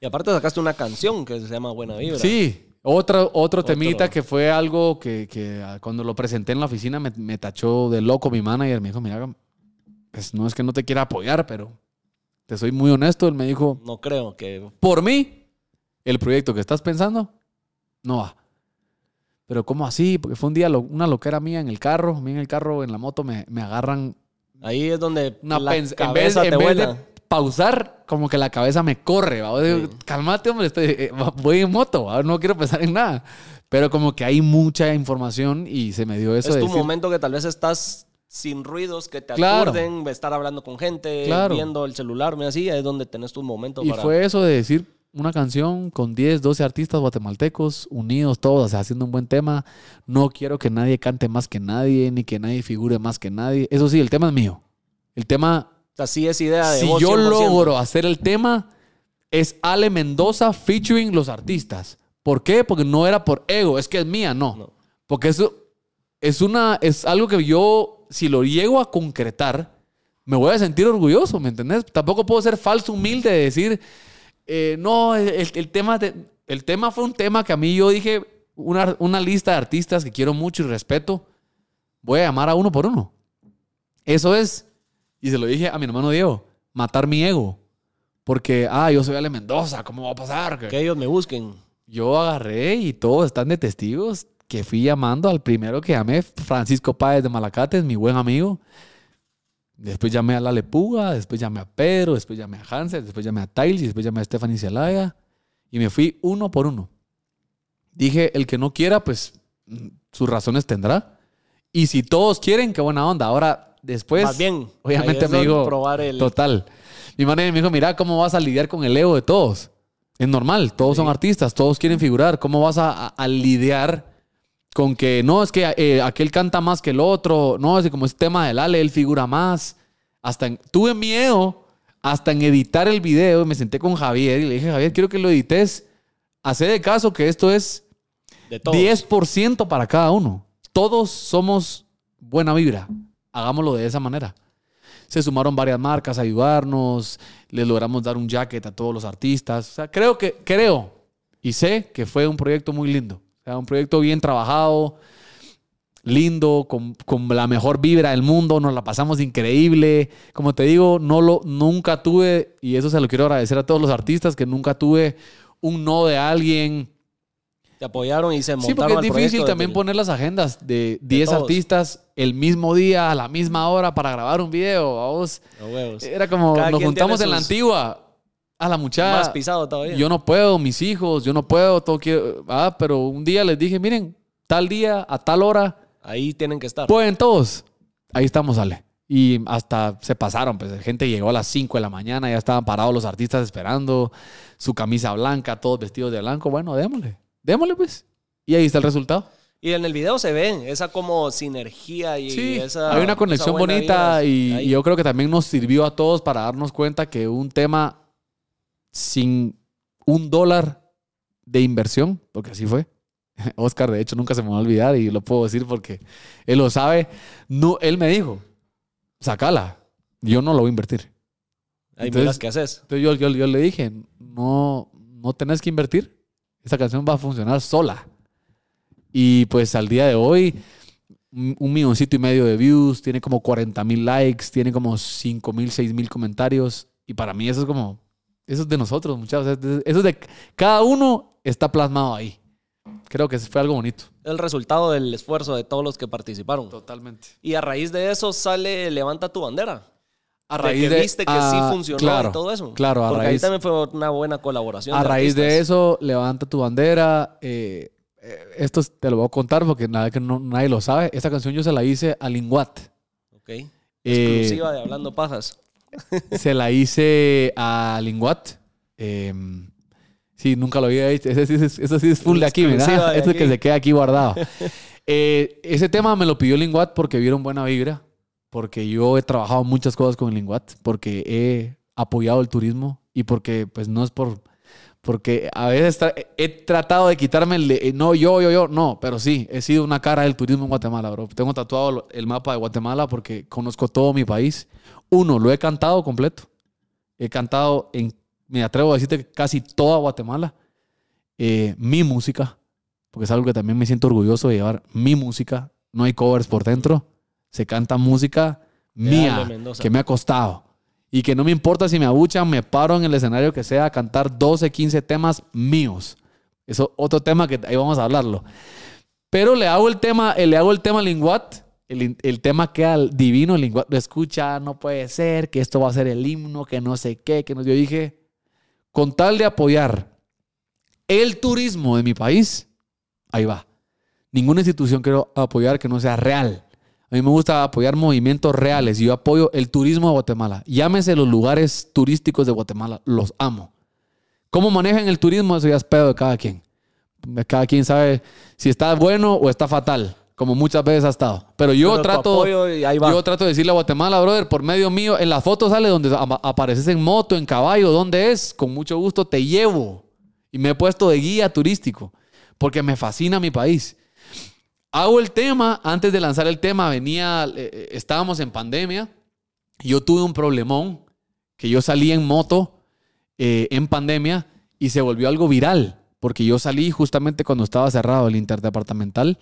Y aparte sacaste una canción que se llama Buena Vibra. Sí, otro, otro Otro. temita que fue algo que, que, cuando lo presenté en la oficina me, me tachó de loco mi manager. Me dijo, mira, pues no es que no te quiera apoyar, pero te soy muy honesto. Él me dijo, No creo que... por mí, el proyecto que estás pensando no va. Pero ¿cómo así? Porque fue un día lo- una loquera mía en el carro. A mí en el carro, en la moto, me, me agarran Ahí es donde una la pens- en vez, cabeza en vez de pausar, como que la cabeza me corre. digo, Cálmate, hombre, estoy, eh, voy en moto, ¿va? no quiero pensar en nada. Pero como que hay mucha información y se me dio eso es de tu decir, momento que tal vez estás sin ruidos que te Claro. aturden, estar hablando con gente, Claro. viendo el celular, mira, así es donde tenés tu momento Y para... fue eso de decir una canción con 10, 12 artistas guatemaltecos, unidos todos, o sea, haciendo un buen tema. No quiero que nadie cante más que nadie, ni que nadie figure más que nadie. Eso sí, el tema es mío. El tema O sea, sí es idea de si vos yo 100%. logro hacer el tema, es Ale Mendoza featuring los artistas. ¿Por qué? Porque no era por ego, es que es mía, no. No. Porque eso es una, es algo que yo, si lo llego a concretar, me voy a sentir orgulloso, ¿me entendés? Tampoco puedo ser falso humilde de decir, eh, no, el, el tema de- el tema fue un tema que a mí yo dije, una, una lista de artistas que quiero mucho y respeto, voy a llamar a uno por uno. Eso es, y se lo dije a mi hermano Diego, matar mi ego. Porque, ah, yo soy Ale Mendoza, ¿cómo va a pasar? Que ellos me busquen. Yo agarré y todos están de testigos que fui llamando al primero que llamé, Francisco Páez de Malacates, mi buen amigo. Después llamé a La Lepuga, después llamé a Pedro, después llamé a Hansel, después llamé a Tiles, después llamé a Stephanie Celaya. Y me fui uno por uno. Dije, el que no quiera, pues sus razones tendrá. Y si todos quieren, qué buena onda. Ahora, después, Más bien, obviamente me dijo, probar el- total. Mi manager me dijo, mira, ¿cómo vas a lidiar con el ego de todos? Es normal, todos son artistas, todos quieren figurar. ¿Cómo vas a, a- a lidiar con que no, es que eh, aquel canta más que el otro? No, es que como es tema del Ale, él figura más. Hasta en- tuve miedo hasta en editar el video. Me senté con Javier y le dije, Javier, quiero que lo edites. Hacé de caso que esto es de todos. 10% para cada uno. Todos somos buena vibra. Hagámoslo de esa manera. se sumaron varias marcas a ayudarnos, les logramos dar un jacket a todos los artistas. O sea, creo que, creo y sé que fue un proyecto muy lindo. Sea, un proyecto bien trabajado, lindo, con, con la mejor vibra del mundo, nos la pasamos increíble. Como te digo, no lo, nunca tuve, y eso se lo quiero agradecer a todos los artistas, que nunca tuve un no de alguien. Te apoyaron y se Sí, montaron porque es difícil también poner las agendas de 10 todos. artistas el mismo día, a la misma hora, para grabar un video. Era como, Cada nos juntamos en la antigua. A la muchacha. Más pisado todavía. Yo no puedo, mis hijos, yo no puedo, todo quiero. Ah, pero un día les dije, miren, tal día, a tal hora, Ahí tienen que estar. pueden todos. Ahí estamos, Ale. Y hasta se pasaron, pues. Gente llegó a las 5 de la mañana, ya estaban parados los artistas esperando, su camisa blanca, todos vestidos de blanco. Bueno, démosle, démosle, pues. Y ahí está el resultado. Y en el video se ve esa como sinergia y Sí, esa. hay una conexión bonita y, y yo creo que también nos sirvió a todos para darnos cuenta que un tema sin un dólar de inversión, porque así fue. Oscar, de hecho, nunca se me va a olvidar y lo puedo decir porque él lo sabe. No, él me dijo, sacala, yo no lo voy a invertir. Ahí miras qué haces. Entonces yo, yo, yo le dije, no, no tenés que invertir. Esa canción va a funcionar sola. Y pues al día de hoy, un un milloncito y medio de views, tiene como 40 mil likes, tiene como 5 mil, 6 mil comentarios. Y para mí eso es como, eso es de nosotros, muchachos. Eso es de, cada uno está plasmado ahí. Creo que fue algo bonito. El resultado del esfuerzo de todos los que participaron. Totalmente. Y a raíz de eso sale Levanta tu bandera. A de que viste que sí ah, funcionó claro, y todo eso. Claro, a Porque ahí raíz, también fue una buena colaboración. A raíz de eso, levanta tu bandera. eh, eh, esto te lo voy a contar porque nada que no- nadie lo sabe. Esta canción yo se la hice a Linguat. Ok. Eh, Exclusiva de Hablando Pajas. Se la hice a Linguat. Eh, sí, nunca lo había hecho. Ese sí eso sí es full de aquí, ¿verdad? de Esto aquí. que se queda aquí guardado. Eh, ese tema me lo pidió Linguat porque vieron buena vibra. Porque yo he trabajado muchas cosas con Linguat. Porque he apoyado el turismo. Y porque, pues, no es por. Porque a veces tra- he tratado de quitarme el de, eh, no, yo, yo, yo, no, pero sí, he sido una cara del turismo en Guatemala, bro. Tengo tatuado el mapa de Guatemala porque conozco todo mi país. Uno, lo he cantado completo. He cantado en, me atrevo a decirte que casi toda Guatemala. Eh, mi música, porque es algo que también me siento orgulloso de llevar mi música. No hay covers por dentro. Se canta música mía, que me ha costado. Y que no me importa si me abuchan, me paro en el escenario que sea a cantar 12, 15 temas míos. Eso otro tema que ahí vamos a hablarlo. Pero le hago el tema, eh, le hago el tema Linguat. El, el tema queda divino. Linguat lo escucha, no puede ser, que esto va a ser el himno, que no sé qué. Que no, yo dije, con tal de apoyar el turismo de mi país, ahí va. Ninguna institución quiero apoyar que no sea real. A mí me gusta apoyar movimientos reales y yo apoyo el turismo de Guatemala. Llámese los lugares turísticos de Guatemala, los amo. ¿Cómo manejan el turismo? Eso ya es pedo de cada quien. Cada quien sabe si está bueno o está fatal, como muchas veces ha estado. Pero yo Pero trato, yo trato de decirle a Guatemala, brother, por medio mío, en la foto sale donde apareces en moto, en caballo, ¿dónde es? Con mucho gusto te llevo. Y me he puesto de guía turístico, porque me fascina mi país. Hago el tema, antes de lanzar el tema, venía, eh, eh, estábamos en pandemia, yo tuve un problemón, que yo salí en moto eh, en pandemia y se volvió algo viral, porque yo salí justamente cuando estaba cerrado el interdepartamental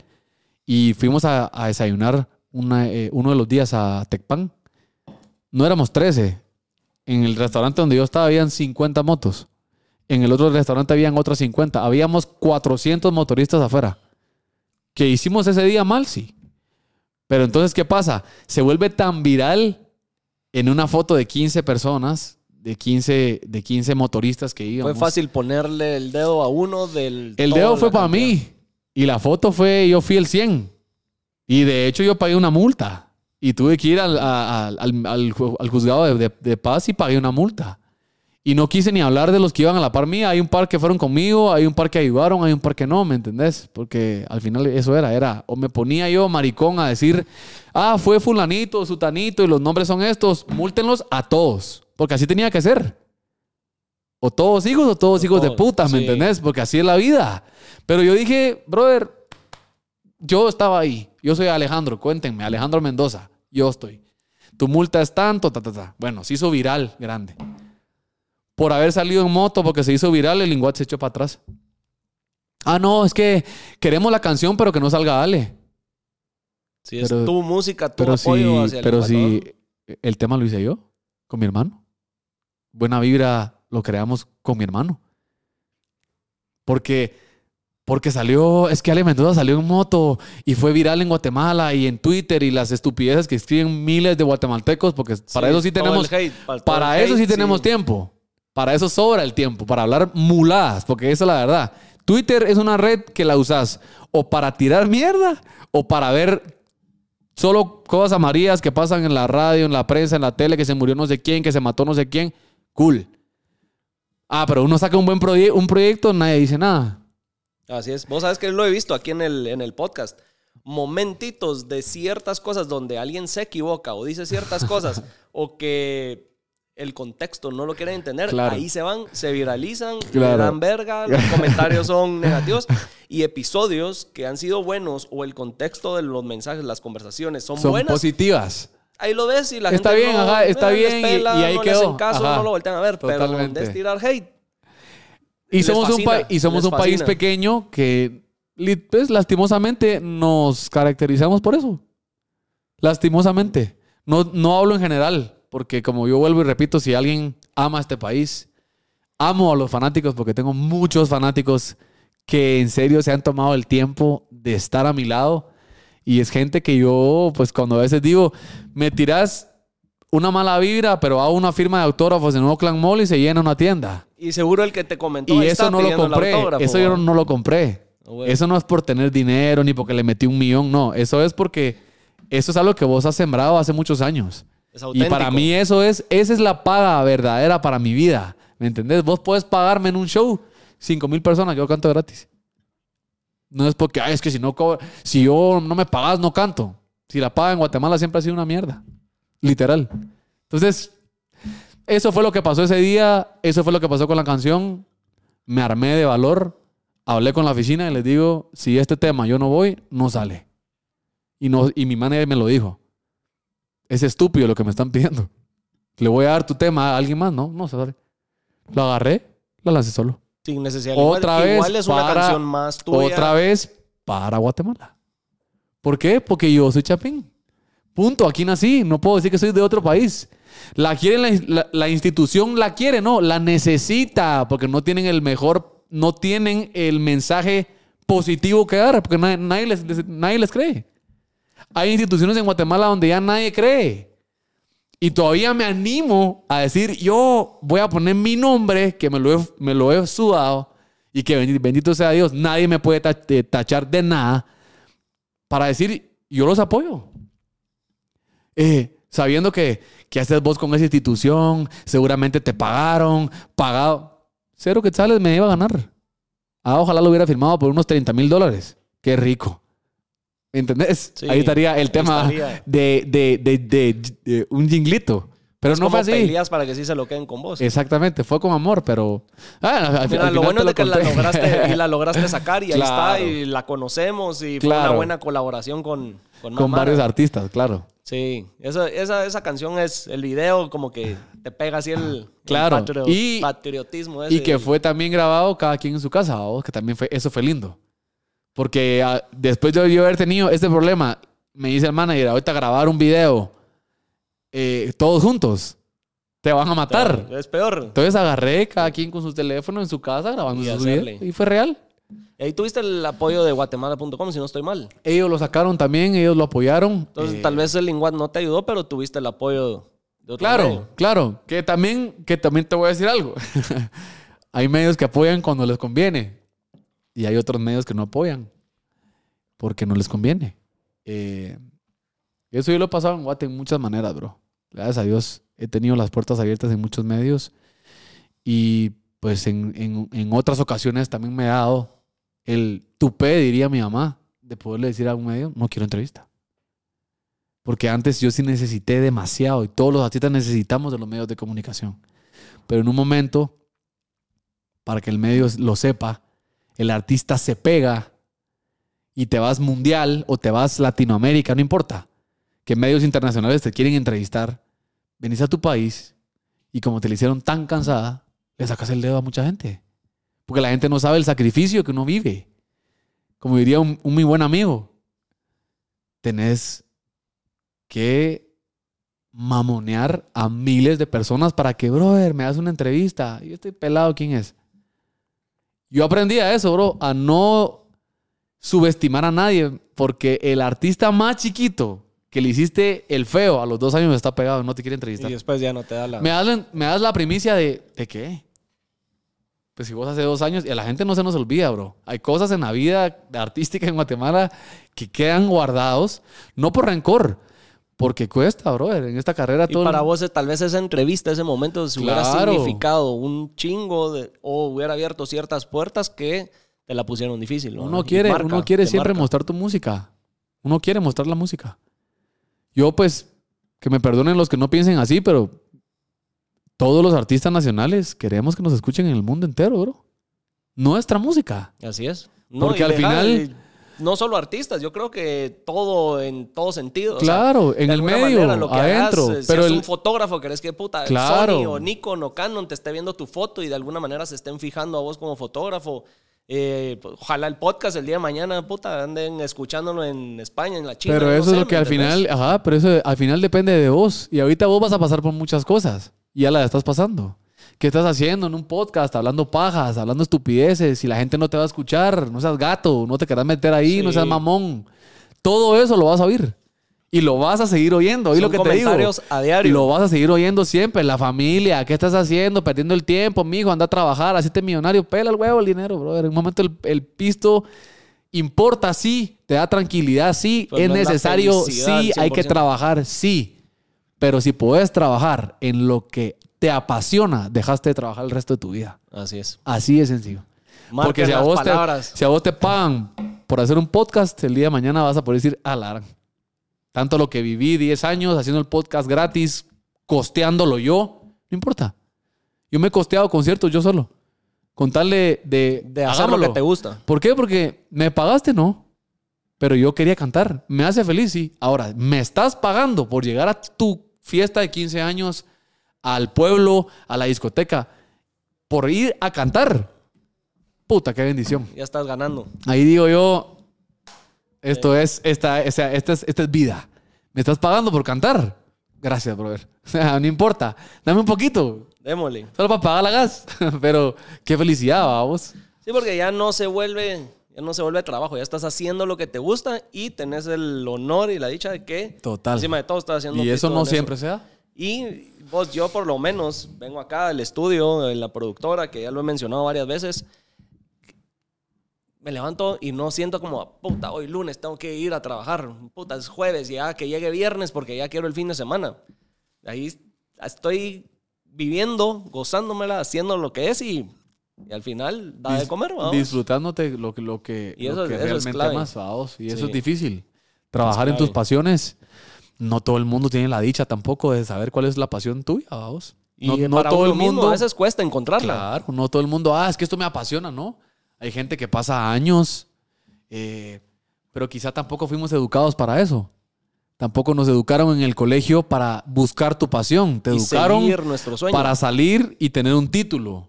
y fuimos a, a desayunar una, eh, uno de los días a Tecpan. No éramos 13. En el restaurante donde yo estaba habían 50 motos. En el otro restaurante habían otras 50. Habíamos 400 motoristas afuera. ¿Que hicimos ese día mal? Sí. Pero entonces, ¿qué pasa? Se vuelve tan viral en una foto de 15 personas, de 15, de 15 motoristas que Fue íbamos. fácil ponerle el dedo a uno del. El dedo fue para cantidad. mí. Y la foto fue, yo fui el 100. Y de hecho yo pagué una multa. Y tuve que ir al, al- al- al ju- al juzgado de, de- de paz y pagué una multa. Y no quise ni hablar de los que iban a la par mía. Hay un par que fueron conmigo, hay un par que ayudaron, hay un par que no, ¿me entendés? Porque al final eso era, era, o me ponía yo maricón a decir, ah, fue fulanito, sutanito y los nombres son estos, múltenlos a todos. Porque así tenía que ser. O todos hijos o todos O hijos de todos, puta, ¿me sí. entendés? Porque así es la vida. Pero yo dije, brother, yo estaba ahí. Yo soy Alejandro, cuéntenme, Alejandro Mendoza. Yo estoy. tu multa es tanto, ta, ta, ta. Bueno, se hizo viral, grande. Por haber salido en moto, porque se hizo viral, el linguat se echó para atrás. Ah, no, es que queremos la canción, pero que no salga Ale. Si es Pero- tu música, tu Pero apoyo si, hacia el pero Ecuador. si el tema lo hice yo, con mi hermano. Buena vibra lo creamos con mi hermano. Porque, porque salió, es que Ale Mendoza salió en moto y fue viral en Guatemala y en Twitter y las estupideces que escriben miles de guatemaltecos, porque para eso sí tenemos, hate, para, eso sí tenemos tiempo. Para eso sobra el tiempo, para hablar muladas, porque esa es la verdad. Twitter es una red que la usas o para tirar mierda o para ver solo cosas amarillas que pasan en la radio, en la prensa, en la tele, que se murió no sé quién, que se mató no sé quién. Cool. Ah, pero uno saca un buen proye- un proyecto, nadie dice nada. Así es. Vos sabes que lo he visto aquí en el, en el podcast. Momentitos de ciertas cosas donde alguien se equivoca o dice ciertas cosas o que el contexto no lo quieren entender, Claro. ahí se van, se viralizan, Claro. dan verga, los comentarios son negativos y episodios que han sido buenos o el contexto de los mensajes, las conversaciones son, Son buenas. positivas. Ahí lo ves y la Está gente bien, no, ajá, está eh, les bien, y- pela, y ahí no quedó, le hacen caso, ajá. no lo voltean a ver, pero Totalmente. donde es tirar hate, Y Les somos, un, fascina, y somos un país pequeño que, pues, lastimosamente, nos caracterizamos por eso. Lastimosamente. No, no hablo en general, porque como yo vuelvo y repito, si alguien ama este país, amo a los fanáticos, porque tengo muchos fanáticos que en serio se han tomado el tiempo de estar a mi lado. Y es gente que yo, pues cuando a veces digo, me tiras una mala vibra, pero hago una firma de autógrafos en Oakland Mall y se llena una tienda. y seguro el que te comentó Y eso no lo compré. Eso yo no, no lo compré. Bueno. Eso no es por tener dinero ni porque le metí un millón. No, eso es porque eso es algo que vos has sembrado hace muchos años. Es Y para mí eso es, esa es la paga verdadera para mi vida. ¿Me entendés? Vos puedes pagarme en un show cinco mil personas, yo canto gratis. No es porque, ay, es que si no si yo no me pagas, no canto. Si la paga en Guatemala siempre ha sido una mierda. Literal. Entonces, eso fue lo que pasó ese día, eso fue lo que pasó con la canción. Me armé de valor, hablé con la oficina y les digo, si este tema yo no voy, no sale. Y, no, y mi manager me lo dijo. Es estúpido lo que me están pidiendo. Le voy a dar tu tema a alguien más, no, no se sale. Lo agarré, lo lancé solo. Sin necesidad. Otra igual, vez igual es una para- canción más tuya. Otra vez para Guatemala. ¿Por qué? Porque yo soy chapín. Punto. Aquí nací. No puedo decir que soy de otro país. La quiere la, la- institución, la quiere, no, la necesita porque no tienen el mejor, no tienen el mensaje positivo que dar porque nadie, nadie les, nadie les cree. Hay instituciones en Guatemala donde ya nadie cree. Y todavía me animo a decir, yo voy a poner mi nombre, que me lo he, me lo he sudado, y que bendi- bendito sea Dios, nadie me puede eh, tachar de nada, para decir, yo los apoyo. Eh, sabiendo que, que haces vos con esa institución, seguramente te pagaron, pagado. Cero quetzales me iba a ganar. Ah, ojalá lo hubiera firmado por unos 30 mil dólares. Qué rico. ¿Me ¿Entendés? Sí, ahí estaría el tema estaría. de, de, de- de un jinglito. Pero Es no como fue así. peleas para que sí se lo queden con vos. Exactamente, fue con amor, pero. Ah, al- Mira, lo bueno es de que la lograste, y la lograste sacar y ahí Claro. está y la conocemos y fue Claro. una buena colaboración con con, con varios artistas, claro. Sí, esa, esa, esa canción es el video como que te pega así el, Claro. el patrio- Y- patriotismo ese. Y que fue también grabado cada quien en su casa, ¿vos? que también fue, eso fue lindo. Porque ah, después de yo haber tenido este problema, me dice el manager, ahorita grabar un video eh, todos juntos, te van a matar. Es peor. Entonces agarré cada quien con su teléfono en su casa grabando Y videos. Y fue real. Ahí tuviste el apoyo de guatemala.com, si no estoy mal. Ellos lo sacaron también, ellos lo apoyaron. Entonces, Eh, tal vez el Linguat no te ayudó, pero tuviste el apoyo de otro Claro, medio. claro. Que también, que también te voy a decir algo. hay medios que apoyan cuando les conviene. Y hay otros medios que no apoyan. Porque no les conviene. Eh, eso yo lo he pasado en Guate en muchas maneras, bro. Gracias a Dios he tenido las puertas abiertas en muchos medios. Y pues en, en- en otras ocasiones también me ha dado el tupé, diría mi mamá, de poderle decir a un medio, no quiero entrevista. Porque antes yo sí necesité demasiado y todos los artistas necesitamos de los medios de comunicación. Pero en un momento, para que el medio lo sepa, el artista se pega y te vas mundial o te vas Latinoamérica, no importa. que medios internacionales te quieren entrevistar, venís a tu país y como te le hicieron tan cansada, le sacas el dedo a mucha gente. Porque la gente no sabe el sacrificio que uno vive. Como diría un, un muy buen amigo, tenés que mamonear a miles de personas para que, brother, me das una entrevista. Yo estoy pelado, ¿quién es? Yo aprendí a eso, bro, a no subestimar a nadie, porque el artista más chiquito que le hiciste el feo a los dos años está pegado, no te quiere entrevistar. Y después ya no te da la... Me das, la- me das la primicia de, ¿de qué? Pues si vos hace dos años, y a la gente no se nos olvida, bro. Hay cosas en la vida artística en Guatemala que quedan guardados, no por rencor, porque cuesta, bro. En esta carrera Y todo. para vos, eh, tal vez esa entrevista, ese momento, se hubiera significado un chingo de, o hubiera abierto ciertas puertas que te la pusieron difícil. ¿no? Uno quiere, marca, uno quiere siempre marca. mostrar tu música. Uno quiere mostrar la música. Yo, pues, que me perdonen los que no piensen así, pero todos los artistas nacionales queremos que nos escuchen en el mundo entero, bro. Nuestra música. Así es. Porque al final- No solo artistas, yo creo que todo en todo sentido. o sea, Claro, en el medio, manera, lo que adentro. hagas, eh, si el- un fotógrafo, querés que puta Claro. Sony o Nikon o Canon te esté viendo tu foto y de alguna manera se estén fijando a vos como fotógrafo. Eh, pues, ojalá el podcast el día de mañana, puta, anden escuchándolo en España, en la China. pero no eso sé, es lo que ¿me al final, ajá, pero eso al final depende de vos. Y ahorita vos vas a pasar por muchas cosas. Y ya la estás pasando. ¿Qué estás haciendo en un podcast? Hablando pajas, hablando estupideces. Si la gente no te va a escuchar, no seas gato, no te querrás meter ahí, no seas mamón. Todo eso lo vas a oír. Y lo vas a seguir oyendo. Oí Son lo que te digo. comentarios a diario. Lo vas a seguir oyendo siempre. La familia, ¿qué estás haciendo? Perdiendo el tiempo, mijo, anda a trabajar, hacete millonario, pela el huevo el dinero, brother. En un momento el, el pisto importa, sí, te da tranquilidad, sí, Pues es no es necesario, sí, hay que 100%. trabajar, sí. Pero si puedes trabajar en lo que te apasiona, dejaste de trabajar el resto de tu vida. Así es. Así de sencillo. Marquen Porque si a, vos te, si a vos te pagan por hacer un podcast, el día de mañana vas a poder decir, a la gran". Tanto lo que viví 10 años haciendo el podcast gratis, costeándolo yo, no importa. Yo me he costeado conciertos yo solo. Con tal de... De, hacer lo que te gusta. ¿Por qué? Porque me pagaste, no. Pero yo quería cantar. Me hace feliz, sí. Ahora, me estás pagando por llegar a tu fiesta de 15 años, al pueblo, a la discoteca, por ir a cantar. Puta, qué bendición. Ya estás ganando. Ahí digo yo, esto es, esta, o sea, esta es, esta es vida. ¿Me estás pagando por cantar? Gracias, brother. O sea, no importa. Dame un poquito. Démosle. Solo para pagar la gas. Pero qué felicidad, vamos. Sí, porque ya no se vuelve, ya no se vuelve trabajo, ya estás haciendo lo que te gusta y tenés el honor y la dicha de que Total. encima de todo estás haciendo Y eso no siempre se da. Y vos, yo por lo menos, vengo acá al estudio, en la productora, que ya lo he mencionado varias veces. Me levanto y no siento como, puta, hoy lunes tengo que ir a trabajar. Puta, es jueves, ya que llegue viernes porque ya quiero el fin de semana. Ahí estoy viviendo, gozándomela, haciendo lo que es y, y al final da de Dis- comer, vamos. Disfrutándote lo que, lo que, Y lo eso- que eso es realmente clave. amas, vamos. Y eso Sí. es difícil. Trabajar en clave. tus pasiones. No todo el mundo tiene la dicha tampoco de saber cuál es la pasión tuya, vamos. Y No, no para todo uno el mismo mundo. a veces cuesta encontrarla. Claro, no todo el mundo, ah, es que esto me apasiona, ¿no? Hay gente que pasa años, eh, pero quizá tampoco fuimos educados para eso. Tampoco nos educaron en el colegio para buscar tu pasión. Te Y educaron para salir y tener un título.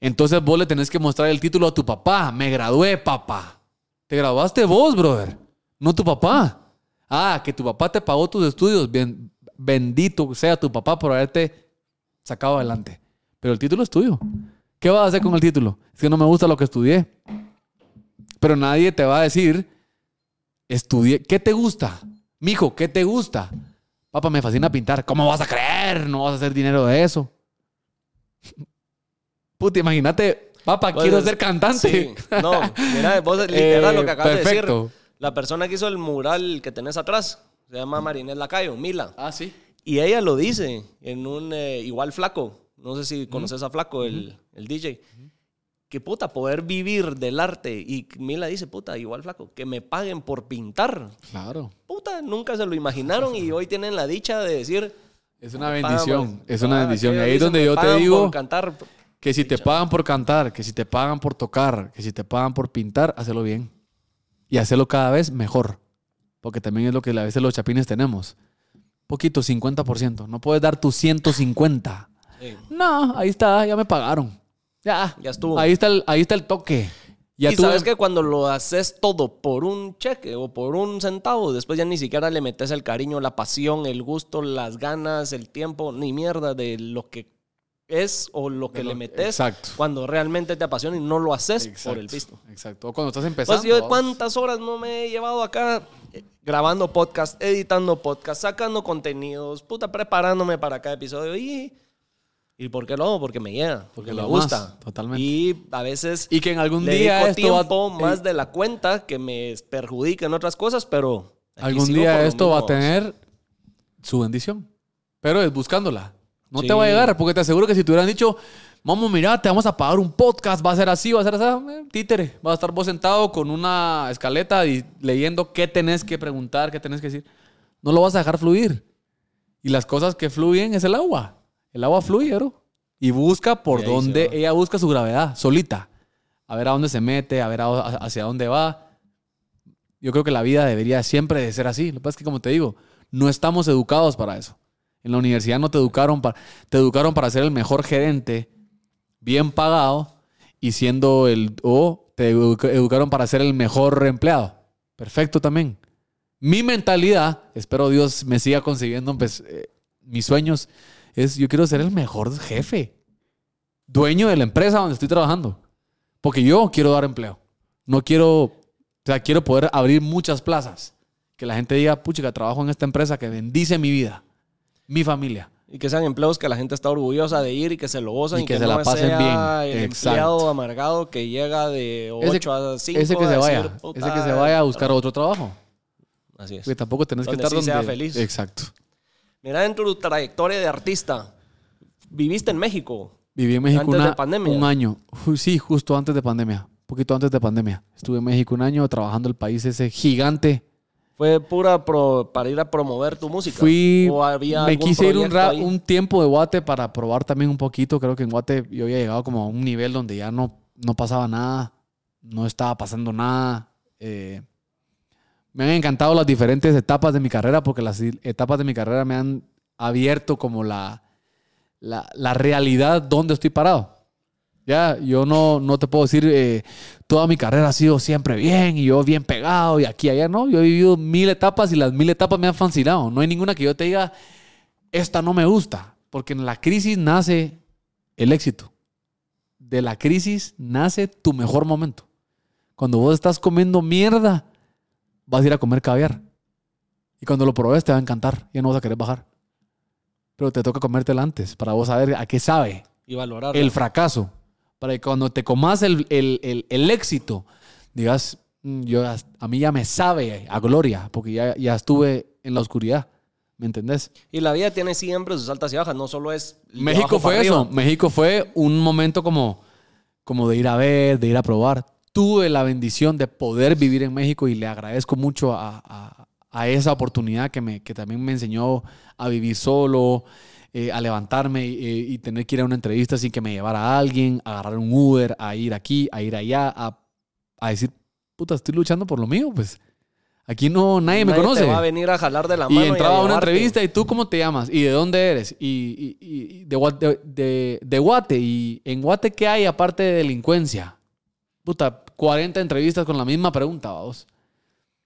Entonces vos le tenés que mostrar el título a tu papá. Me gradué, papá. Te graduaste vos, brother, no tu papá. Ah, que tu papá te pagó tus estudios. Bien, bendito sea tu papá por haberte sacado adelante. Pero el título es tuyo. ¿Qué vas a hacer con el título? Es que no me gusta lo que estudié. Pero nadie te va a decir, estudié, ¿qué te gusta? Mijo, ¿qué te gusta? Papá, me fascina pintar. ¿Cómo vas a creer? No vas a hacer dinero de eso. Puta, imagínate, papá, Pues, quiero ser cantante. sí. No, mira, vos literal lo que Eh, acabas de perfecto. decir. La persona que hizo el mural que tenés atrás se llama Marinés Lacayo, Mila. Ah, sí. Y ella lo dice en un eh, igual flaco. No sé si conoces a Flaco, el, el DJ. Que puta, poder vivir del arte. Y Mila dice, puta, igual Flaco, que me paguen por pintar. Claro. Puta, nunca se lo imaginaron y hoy tienen la dicha de decir. Es una bendición. Es una Ah, bendición. Ahí es donde "Me yo te digo por cantar. que si te pagan por cantar, que si te pagan por tocar, que si te pagan por pintar, hacelo bien. Y hacerlo cada vez mejor. Porque también es lo que a veces los chapines tenemos. Poquito, 50%. No puedes dar tu 150. Sí. No, ahí está, ya me pagaron. Ya, Ya estuvo. Ahí está el, ahí está el toque. Ya y sabes que cuando lo haces todo por un cheque o por un centavo, después ya ni siquiera le metes el cariño, la pasión, el gusto, las ganas, el tiempo, ni mierda de lo que es o lo que lo- le metes exacto. cuando realmente te apasiona y no lo haces por el visto. Exacto. O cuando estás empezando. Pues yo cuántas horas no me he llevado acá eh, grabando podcast, editando podcast, sacando contenidos, puta, preparándome para cada episodio y... ¿Y por qué no? Porque me llega, porque Porque me gusta. amas, totalmente. Y a veces Y que en algún le día dedico esto va- tiempo más eh, de la cuenta que me perjudica en otras cosas, pero Algún día esto va a tener su bendición. Pero es buscándola. No Sí. te va a llegar, porque te aseguro que si te hubieran dicho, vamos, mira, te vamos a pagar un podcast, va a ser así, va a ser así, eh, títere. Va a estar vos sentado con una escaleta y leyendo qué tenés que preguntar, qué tenés que decir. No lo vas a dejar fluir. Y las cosas que fluyen es el agua. El agua fluye, bro. Y busca por Y va. ella busca su gravedad, solita. A ver a dónde se mete, a ver a- hacia dónde va. Yo creo que la vida debería siempre de ser así. Lo que pasa es que, como te digo, no estamos educados para eso. En la universidad no te educaron para, te educaron para ser el mejor gerente, bien pagado, y siendo el, o te educa- educaron para ser el mejor empleado. Perfecto también. Mi mentalidad, espero Dios me siga consiguiendo pues, eh, mis sueños, es yo quiero ser el mejor jefe, dueño de la empresa donde estoy trabajando. Porque yo quiero dar empleo. No quiero, o sea, quiero poder abrir muchas plazas. Que la gente diga, puchica, trabajo en esta empresa que bendice mi vida, mi familia. Y que sean empleos que la gente está orgullosa de ir y que se lo gozan Y y, que que, se la no pasen sea bien. el Exacto. empleado amargado que llega de 8 Ese- a 5 ese que se vaya, "Puta, ese que se vaya a buscar otro trabajo. Así es. Porque tampoco tenés Donde que estar sí donde... sea feliz. Exacto. Mira, en tu trayectoria de artista, viviste en México. Viví en México Antes de una- pandemia. un año. Sí, justo antes de pandemia. Un poquito antes de pandemia. Estuve en México un año trabajando el país ese gigante. ¿Fue pura pro- para ir a promover tu música? Fui, ¿O había me quise ir un, ra- un tiempo de Guate para probar también un poquito. Creo que en Guate yo había llegado como a un nivel donde ya no, no pasaba nada, no estaba pasando nada. Eh, me han encantado las diferentes etapas de mi carrera porque las etapas de mi carrera me han abierto como la, la, la realidad donde estoy parado. Ya, yo no, no te puedo decir, eh, toda mi carrera ha sido siempre bien y yo bien pegado y aquí y allá, no. Yo he vivido mil etapas y las mil etapas me han fascinado. No hay ninguna que yo te diga, esta no me gusta, porque en la crisis nace el éxito. De la crisis nace tu mejor momento. Cuando vos estás comiendo mierda, vas a ir a comer caviar. Y cuando lo probes te va a encantar, ya no vas a querer bajar. Pero te toca comértela antes para vos saber a qué sabe Y valorar. el fracaso. Para que cuando te comas el, el- el- el éxito, digas, "Mm, yo, a mí ya me sabe a gloria, porque ya, ya estuve en la oscuridad. ¿Me entendés? Y la vida tiene siempre sus altas y bajas, no solo es. México fue eso. arriba. México fue un momento como, como de ir a ver, de ir a probar. Tuve la bendición de poder vivir en México y le agradezco mucho a, a- a esa oportunidad que, me, que también me enseñó a vivir solo, eh, a levantarme y, y tener que ir a una entrevista sin que me llevara a alguien, a agarrar un Uber, a ir aquí, a ir allá, a, a decir, puta, estoy luchando por lo mío, pues. Aquí no, nadie, me conoce. te va a venir a jalar de la Y mano. entraba a una entrevista y tú cómo te llamas y de dónde eres y, y- y de, de, de- de Guate y en Guate qué hay aparte de delincuencia. Puta, 40 entrevistas con la misma pregunta, vamos.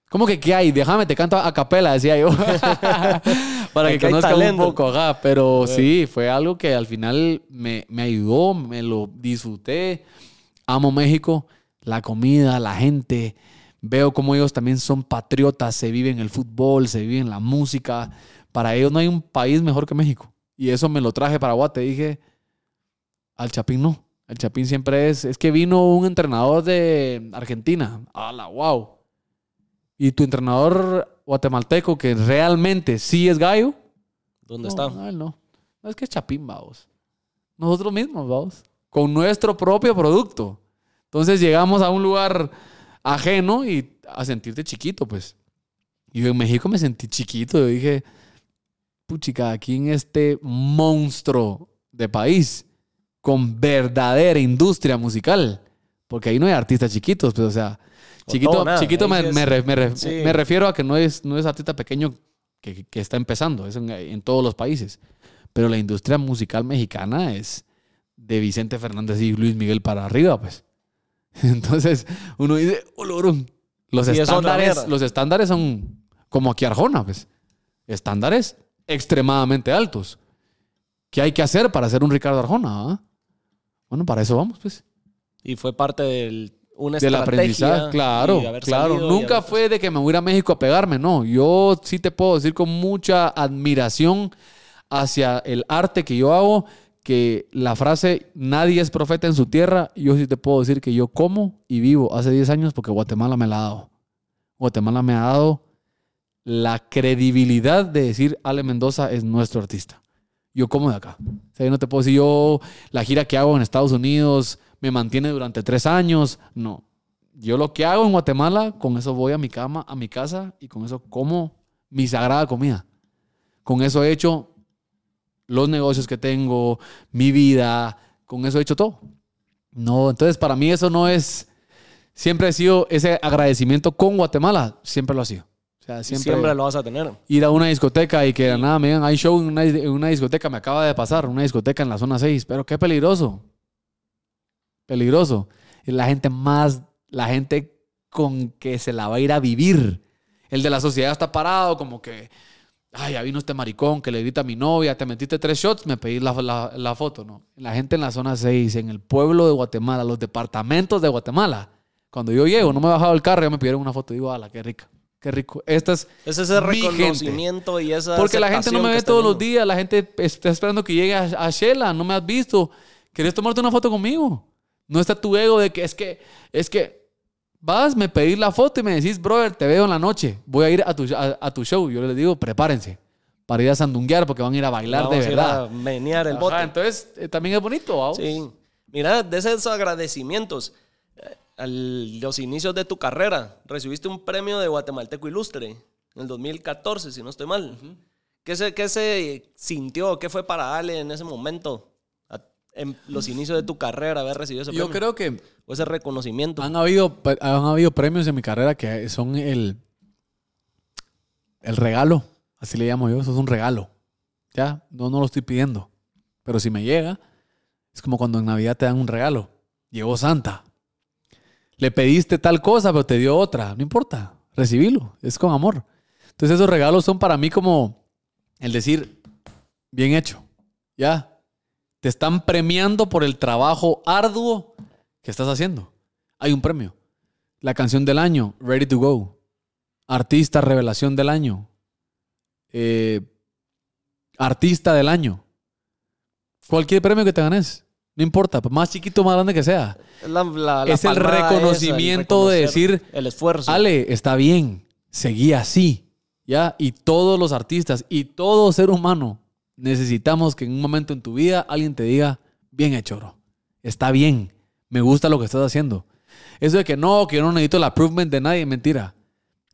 ¿Cómo que qué hay? Déjame, te canto a capela, decía yo. Para que conozcan un poco, ajá. Pero sí, fue algo que al final me, me ayudó, me lo disfruté. Amo México, la comida, la gente. Veo cómo ellos también son patriotas, se viven el fútbol, se viven la música. Para ellos no hay un país mejor que México. Y eso me lo traje para Guate. Dije, al Chapín no. El Chapín siempre es. Es que vino un entrenador de Argentina. ¡Hala, wow! Y tu entrenador guatemalteco, que realmente sí es gallo. ¿Dónde no, está? No, él no. No es que es Chapín, vamos. Nosotros mismos, vamos. Con nuestro propio producto. Entonces llegamos a un lugar ajeno y a sentirte chiquito, pues. Y yo en México me sentí chiquito. Yo dije, puchica, aquí en este monstruo de país, con verdadera industria musical, porque ahí no hay artistas chiquitos, pues, o sea, O chiquito, todo, chiquito me, es- me re- me re- sí. me refiero a que no es, no es artista pequeño que, que está empezando, es en, en todos los países. Pero la industria musical mexicana es de Vicente Fernández y Luis Miguel para arriba, pues. Entonces, uno dice, "Oh, lorón". los Sí, estándares, los estándares son como aquí Arjona, pues. Estándares extremadamente altos. ¿Qué hay que hacer para ser un Ricardo Arjona? ah? Bueno, para eso vamos, pues. Y fue parte del una Del aprendizaje, claro, claro. Nunca haber- fue de que me voy a ir a México a pegarme, no. Yo sí te puedo decir con mucha admiración hacia el arte que yo hago, que la frase nadie es profeta en su tierra, yo sí te puedo decir que yo como y vivo hace 10 años porque Guatemala me la ha dado. Guatemala me ha dado la credibilidad de decir Ale Mendoza es nuestro artista. Yo como de acá. O sea, yo no te puedo decir yo la gira que hago en Estados Unidos me mantiene durante tres años. No. Yo lo que hago en Guatemala, con eso voy a mi cama, a mi casa y con eso como mi sagrada comida. Con eso he hecho los negocios que tengo, mi vida, con eso he hecho todo. No, entonces para mí eso no es, siempre ha sido ese agradecimiento con Guatemala, siempre lo ha sido. O sea, y siempre, siempre, lo vas a tener. ir a una discoteca y que de nada me digan, hay show en una, en una discoteca, me acaba de pasar, una discoteca en la zona 6, pero qué peligroso. Peligroso. Es la gente más, la gente con que se la va a ir a vivir. El de la sociedad está parado como que, ay, ya vino este maricón que le grita a mi novia, te metiste tres shots, me pedís la, la- la foto, ¿no? La gente en la zona 6, en el pueblo de Guatemala, los departamentos de Guatemala. Cuando yo llego, no me he bajado del carro, ya me pidieron una foto. Digo, ala, qué rico, qué rico. Esta es Es ese mi gente. reconocimiento y esa Porque la gente no me ve todos los días, la gente está esperando que llegue a, a Shela, no me has visto. ¿Querés tomarte una foto conmigo? No está tu ego de que es que, es que vas, me pedís la foto y me decís, brother, te veo en la noche, voy a ir a tu, a, a tu show. Yo les digo, prepárense para ir a sandunguear porque van a ir a bailar Vamos de verdad. a menear el Ajá, bote. entonces, eh, también es bonito, ¿vamos? Sí. Mira, de esos agradecimientos, a los inicios de tu carrera, recibiste un premio de Guatemalteco Ilustre en el 2014, si no estoy mal. ¿Qué, se, ¿Qué se sintió? ¿Qué fue para Ale en ese momento? A- En los inicios de tu carrera, haber recibido ese Yo premio. creo que O ese reconocimiento. Han habido, han habido premios en mi carrera que son el, el regalo, así le llamo yo, eso es un regalo. Ya, no, no lo estoy pidiendo. Pero si me llega, es como cuando en Navidad te dan un regalo. Llegó Santa. Le pediste tal cosa, pero te dio otra. No importa, recibilo, es con amor. Entonces esos regalos son para mí como el decir, bien hecho. Ya, te están premiando por el trabajo arduo que estás haciendo. Hay un premio. La canción del año, Ready to Go. Artista revelación del año. Eh, artista del año. Cualquier premio que te ganes. No importa, por más chiquito o más grande que sea. Es, la- la- la Es el palmada esa, el reconocimiento de decir, El esfuerzo. Ale, está bien, seguí así. ¿Ya? Y todos los artistas y todo ser humano necesitamos que en un momento en tu vida alguien te diga, bien hecho, bro. Está bien. Me gusta lo que estás haciendo. Eso de que no, que yo no necesito el approvement de nadie, mentira.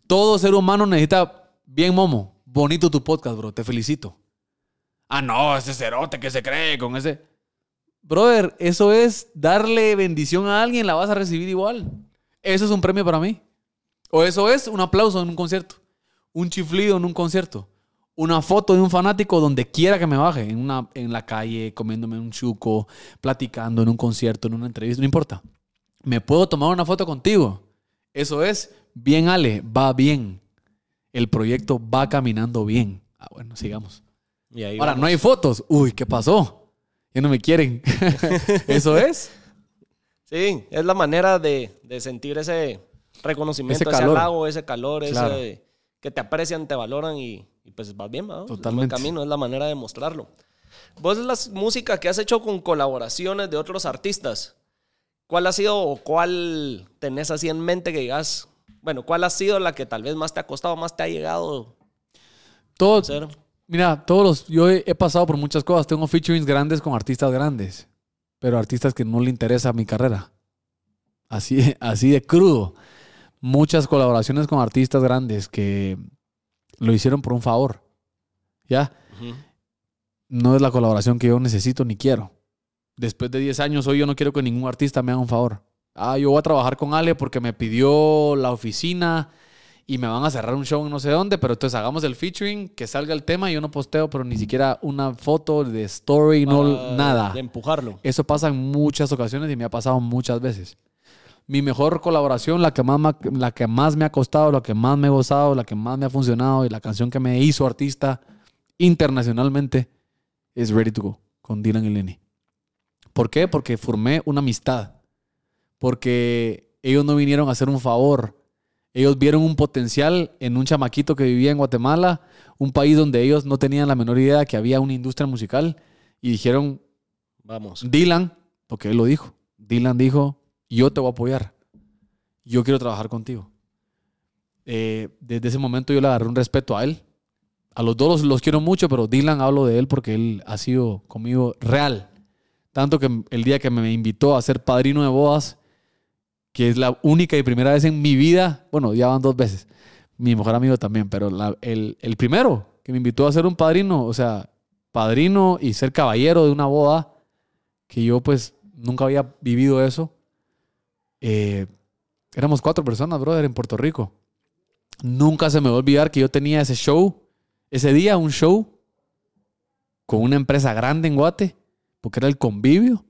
Todo ser humano necesita, bien, Momo, bonito tu podcast, bro. Te felicito. Ah, no, ese cerote que se cree con ese. Brother, eso es darle bendición a alguien, la vas a recibir igual. Eso es un premio para mí. O eso es un aplauso en un concierto. Un chiflido en un concierto. Una foto de un fanático donde quiera que me baje. En, una, en la calle, comiéndome un chuco, platicando en un concierto, en una entrevista, no importa. Me puedo tomar una foto contigo. Eso es bien, Ale, va bien. El proyecto va caminando bien. Ah, bueno, sigamos. Y ahí Ahora, vamos. no hay fotos. Uy, ¿qué pasó? Ya no me quieren. Eso es. Sí, es la manera de, de sentir ese reconocimiento, Ese ese, halago, ese calor, Claro. ese que te aprecian, te valoran y, y pues vas bien, buen Totalmente. camino, es la manera de mostrarlo. Vos la música que has hecho con colaboraciones de otros artistas, ¿cuál ha sido o cuál tenés así en mente que digas, bueno, cuál ha sido la que tal vez más te ha costado, más te ha llegado Todo? Mira, todos los, yo he, he pasado por muchas cosas. Tengo featurings grandes con artistas grandes, pero artistas que no le interesa mi carrera. Así, así de crudo. Muchas colaboraciones con artistas grandes que lo hicieron por un favor. ¿Ya? No es la colaboración que yo necesito ni quiero. Después de 10 años, hoy yo no quiero que ningún artista me haga un favor. Ah, yo voy a trabajar con Ale porque me pidió la oficina y me van a cerrar un show en no sé dónde, pero entonces hagamos el featuring, que salga el tema y yo no posteo, pero ni siquiera una foto de story, no Ah, nada. De empujarlo. Eso pasa en muchas ocasiones y me ha pasado muchas veces. Mi mejor colaboración, la que más, la que más me ha costado, la que más me he gozado, la que más me ha funcionado y la canción que me hizo artista internacionalmente es Ready to Go con Dylan y Lenny. ¿Por qué? Porque formé una amistad. Porque ellos no vinieron a hacer un favor. Ellos vieron un potencial en un chamaquito que vivía en Guatemala, un país donde ellos no tenían la menor idea que había una industria musical y dijeron, Vamos. Dylan, porque él lo dijo, Dylan dijo, yo te voy a apoyar, yo quiero trabajar contigo. Eh, desde ese momento yo le agarré un respeto a él. A los dos los, los quiero mucho, pero Dylan hablo de él porque él ha sido conmigo real. Tanto que el día que me invitó a ser padrino de bodas, que es la única y primera vez en mi vida, bueno, ya van dos veces, mi mejor amigo también, pero el, el primero que me invitó a ser un padrino, o sea, padrino y ser caballero de una boda, que yo pues nunca había vivido eso. Eh, éramos cuatro personas, brother, en Puerto Rico. Nunca se me va a olvidar que yo tenía ese show, ese día un show con una empresa grande en Guate, porque era el convivio,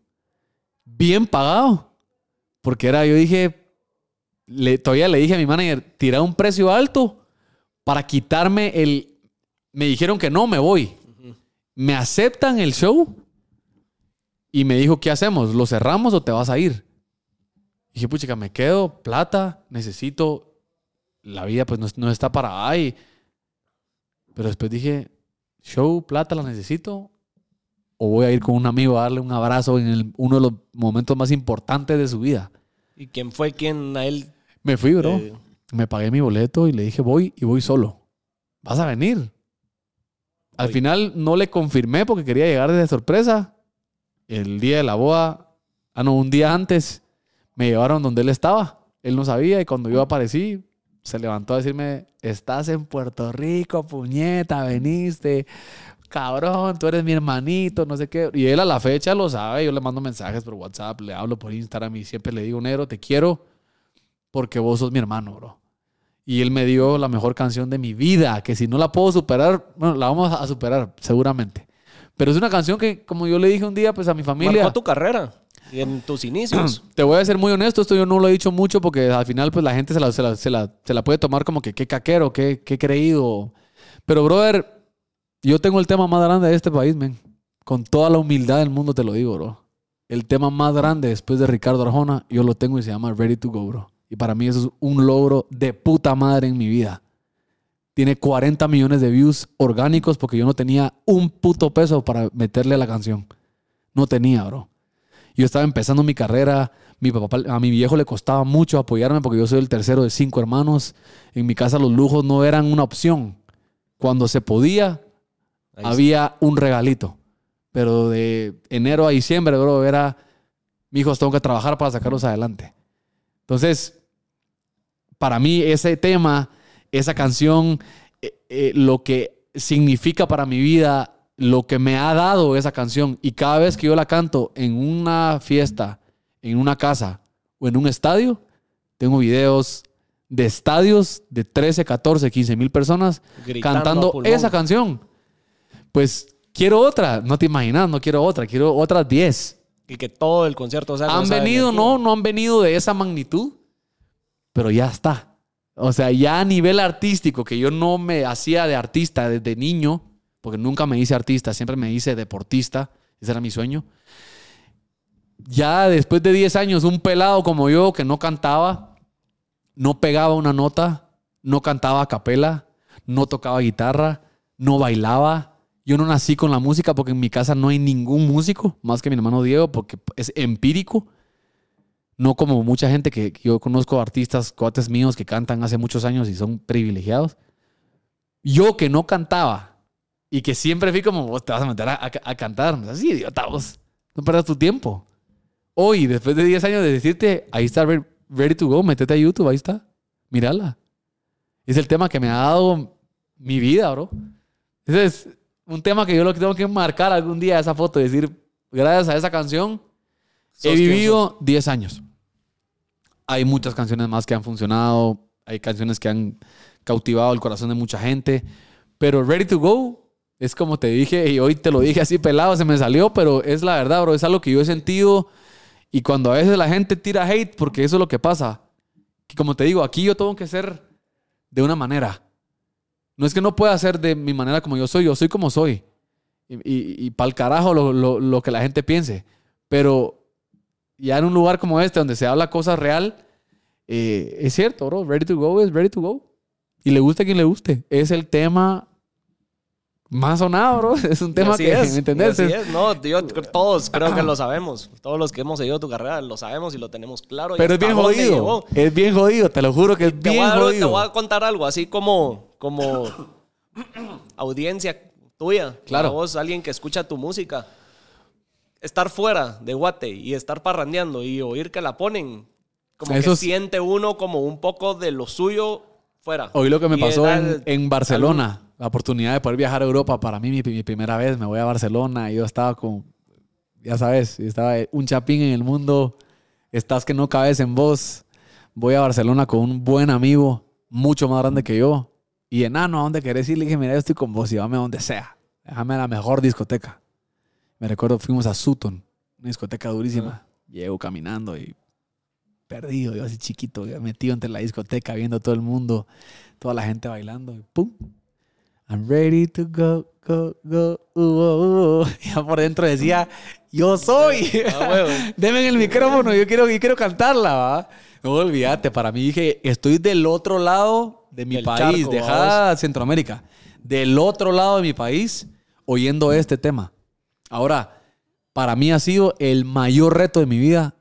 bien pagado. Porque era, yo dije, le, todavía le dije a mi manager, tira un precio alto para quitarme el... Me dijeron que no, me voy. Me aceptan el show y me dijo, ¿qué hacemos? ¿Lo cerramos o te vas a ir? dije, puchica, me quedo, plata, necesito, la vida pues no, no está para ahí. Pero después dije, show, plata, la necesito. O voy a ir con un amigo a darle un abrazo en el- uno de los momentos más importantes de su vida. ¿Y quién fue quien a él? Me fui, bro. eh, Me pagué mi boleto y le dije, voy y voy solo. ¿Vas a venir? Al final no le confirmé porque quería llegar de sorpresa. El día de la boda, ah, no, un día antes, me llevaron donde él estaba. Él no sabía y cuando yo aparecí, se levantó a decirme, estás en Puerto Rico, puñeta, veniste. Cabrón, tú eres mi hermanito, no sé qué. Y él a la fecha lo sabe. Yo le mando mensajes por WhatsApp, le hablo por Instagram y siempre le digo, negro, te quiero porque vos sos mi hermano, bro. Y él me dio la mejor canción de mi vida, que si no la puedo superar, bueno, la vamos a superar, seguramente. Pero es una canción que, como yo le dije un día, pues a mi familia... Marcó tu carrera y en tus inicios. Te voy a ser muy honesto, esto yo no lo he dicho mucho porque al final pues la gente se la, se la, se la- se la puede tomar como que qué caquero, qué, qué creído. Pero brother, yo tengo el tema más grande de este país, men. Con toda la humildad del mundo te lo digo, bro. El tema más grande después de Ricardo Arjona, yo lo tengo y se llama Ready to Go, bro. Y para mí eso es un logro de puta madre en mi vida. Tiene 40 millones de views orgánicos porque yo no tenía un puto peso para meterle a la canción. No tenía, bro. Yo estaba empezando mi carrera. Mi papá, a mi viejo le costaba mucho apoyarme porque yo soy el tercero de cinco hermanos. En mi casa los lujos no eran una opción. Cuando se podía, Ahí había un regalito. Pero de enero a diciembre, bro, era, mi hijos tengo que trabajar para sacarlos adelante. Entonces, para mí ese tema, esa canción, eh, eh, lo que significa para mi vida, lo que me ha dado esa canción, y cada vez que yo la canto en una fiesta, en una casa o en un estadio, tengo videos de estadios de 13, 14, 15 mil personas Gritando cantando esa canción. Pues quiero otra, no te imaginas, no quiero otra, quiero otras 10. Y que todo el concierto sea Han venido, no, no han venido de esa magnitud, pero ya está. O sea, ya a nivel artístico, que yo no me hacía de artista desde niño, porque nunca me hice artista, siempre me hice deportista, ese era mi sueño. Ya después de 10 años, un pelado como yo que no cantaba, no pegaba una nota, no cantaba a capela, no tocaba guitarra, no bailaba. Yo no nací con la música porque en mi casa no hay ningún músico, más que mi hermano Diego, porque es empírico. No como mucha gente que, yo conozco, artistas, cuates míos que cantan hace muchos años y son privilegiados. Yo que no cantaba y que siempre fui como, vos te vas a meter a, a- a cantar. Así, idiota, vos. No pierdas tu tiempo. Hoy, después de 10 años de decirte, ahí está Re- Ready to Go, métete a YouTube, ahí está. Mírala. Es el tema que me ha dado mi vida, bro. Ese es un tema que yo lo que tengo que marcar algún día, esa foto, y decir, gracias a esa canción, he vivido 10 años. Hay muchas canciones más que han funcionado, hay canciones que han cautivado el corazón de mucha gente. Pero Ready to Go es como te dije, y hoy te lo dije así pelado, se me salió, pero es la verdad, bro. Es algo que yo he sentido. Y cuando a veces la gente tira hate, porque eso es lo que pasa. Que como te digo, aquí yo tengo que ser de una manera. No es que no pueda ser de mi manera como yo soy, yo soy como soy. Y, y, y pa'l carajo lo, lo- lo que la gente piense. Pero ya en un lugar como este, donde se habla cosas real, eh, es cierto, bro. Ready to go es ready to go. Y le guste a quien le guste. Es el tema más sonado, bro. Es un tema Así que, es, ¿me entendés? así Es- es. No, yo- todos creo que lo sabemos. Todos los que hemos seguido tu carrera lo sabemos y lo tenemos claro. Pero es bien jodido. Es bien jodido, te lo juro que es Te voy, bien a, dar- te jodido. voy a contar algo, así como, como audiencia tuya. Claro. Vos, alguien que escucha tu música. Estar fuera de Guate y estar parrandeando y oír que la ponen, como Eso que es- siente uno como un poco de lo suyo fuera. Hoy lo que me Y pasó era en, el- en Barcelona, la oportunidad de poder viajar a Europa, para mí mi, mi primera vez, me voy a Barcelona y yo estaba con, ya sabes, estaba un chapín en el mundo, estás que no cabes en vos, voy a Barcelona con un buen amigo, mucho más grande que yo, y enano, ¿a dónde querés ir? Le dije, mira, yo estoy con vos, llévame a donde sea, déjame a la mejor discoteca. Me recuerdo, fuimos a Sutton, una discoteca durísima, llego caminando y perdido, yo así chiquito, metido entre la discoteca, viendo todo el mundo, toda la gente bailando, y pum. I'm ready to go, go, go, uh, uh, uh. Y ya por dentro decía, yo soy. Ah, huevo. Deme el micrófono, yo quiero, yo quiero cantarla, ¿va? No olvídate, para mí dije, estoy del otro lado de mi Del país, charco, deja Centroamérica, del otro lado de mi país, oyendo este tema. Ahora, para mí ha sido el mayor reto de mi vida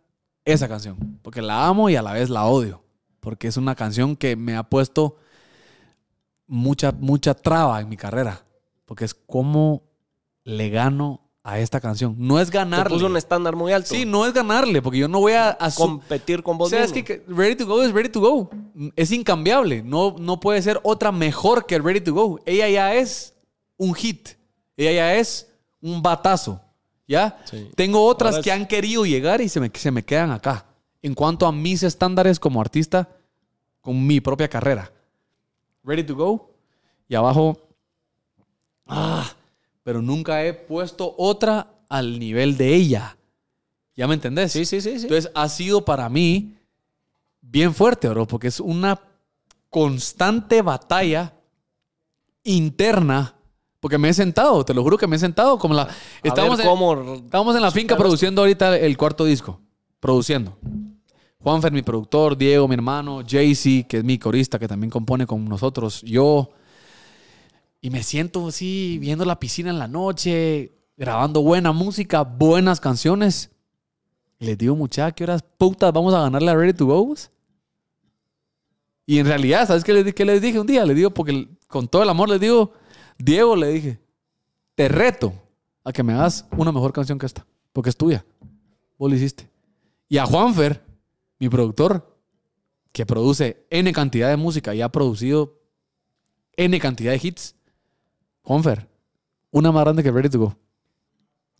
esa canción, porque la amo y a la vez la odio, porque es una canción que me ha puesto mucha, mucha traba en mi carrera, porque es como le gano a esta canción. No es Te ganarle. puso un estándar muy alto. Sí, no es ganarle, porque yo no voy a, competir con o vos sea, es mismo. que que Ready to Go es Ready to Go. Es incambiable. No, no puede ser otra mejor que Ready to Go. Ella ya es un hit. Ella ya es un batazo. ¿Ya? Sí. Tengo otras que han querido llegar y se me, se me quedan acá. En cuanto a mis estándares como artista, con mi propia carrera. Ready to Go. Y abajo. Ah, pero nunca he puesto otra al nivel de ella. ¿Ya me entendés? Sí, sí, sí, sí. Entonces ha sido para mí bien fuerte, bro, porque es una constante batalla interna. Porque me he sentado, te lo juro que me he sentado como la. Estamos, ver en, estamos en la finca produciendo ahorita el cuarto disco. Produciendo. Juanfer, mi productor, Diego, mi hermano, Jaycee, que es mi corista, que también compone con nosotros, yo. Y me siento así, viendo la piscina en la noche, grabando buena música, buenas canciones. Y les digo, muchachos, ¿qué horas putas vamos a ganarle a Ready to Go? Y en realidad, ¿sabes qué les, dije un día? Les digo, porque con todo el amor les digo, Diego, le dije, te reto a que me hagas una mejor canción que esta, porque es tuya. Vos lo hiciste. Y a Juanfer, mi productor, que produce N cantidad de música y ha producido N cantidad de hits. Juanfer, una más grande que Ready to Go.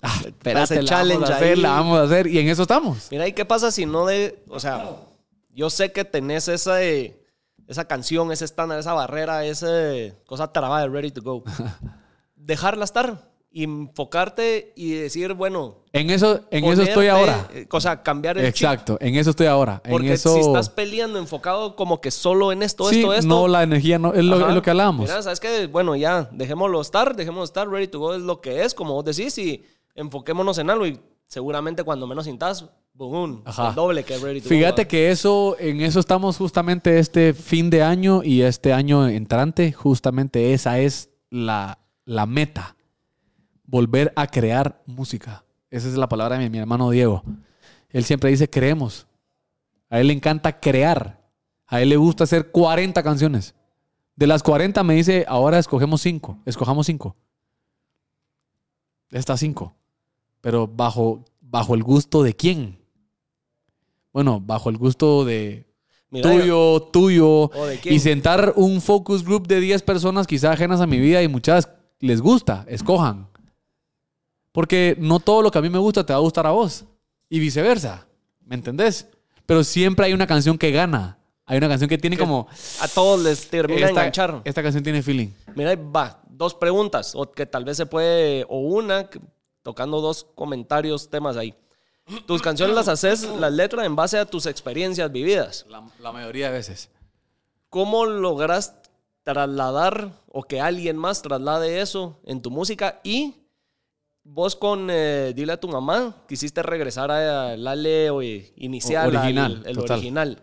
Ah, espérate, la vamos challenge a hacer, ahí. la vamos a hacer. Y en eso estamos. Mira, ¿y qué pasa si no de. O sea, yo sé que tenés esa, eh, esa canción, ese estándar, esa barrera, esa cosa trabada de Ready to Go. Dejarla estar. Y Enfocarte y decir, bueno. En eso, en eso estoy ahora. eh, O sea, cambiar el chip. Exacto, en eso estoy ahora. En Porque eso... si estás peleando, enfocado como que solo en esto, sí, esto, esto. no, la energía no, es lo, Ajá. es lo que hablábamos. Mira, sabes que, bueno, ya, dejémoslo estar, dejémoslo estar, ready to go es lo que es, como vos decís, y enfoquémonos en algo. Y seguramente cuando menos sintas, boom, Ajá. el doble que ready to go. Fíjate que eso, en eso estamos justamente este fin de año y este año entrante, justamente esa es la, la meta. Volver a crear música. Esa es la palabra de mi, hermano Diego. Él siempre dice creemos. A él le encanta crear. A él le gusta hacer 40 canciones. De las 40 me dice, ahora escogemos 5. Escojamos 5. Estas 5. Pero bajo, bajo el gusto de quién. Bueno, bajo el gusto de Mira, tuyo, tuyo. Y sentar un focus group de 10 personas quizá ajenas a mi vida y muchas les gusta, escojan. Porque no todo lo que a mí me gusta te va a gustar a vos. Y viceversa. ¿Me entendés? Pero siempre hay una canción que gana Hay una canción que tiene como... A todos les termina de enganchar. esta canción tiene feeling. Mira, va, dos preguntas, o que tal vez se puede, o una, que- tocando dos comentarios, temas ahí. Tus canciones las haces, las letras, en base a tus experiencias vividas. La, la mayoría de veces. ¿Cómo logras trasladar o que alguien más traslade eso en tu música? Y vos con eh, Dile a tu mamá, quisiste regresar al Ale o- inicial, O- al- original, el total. original.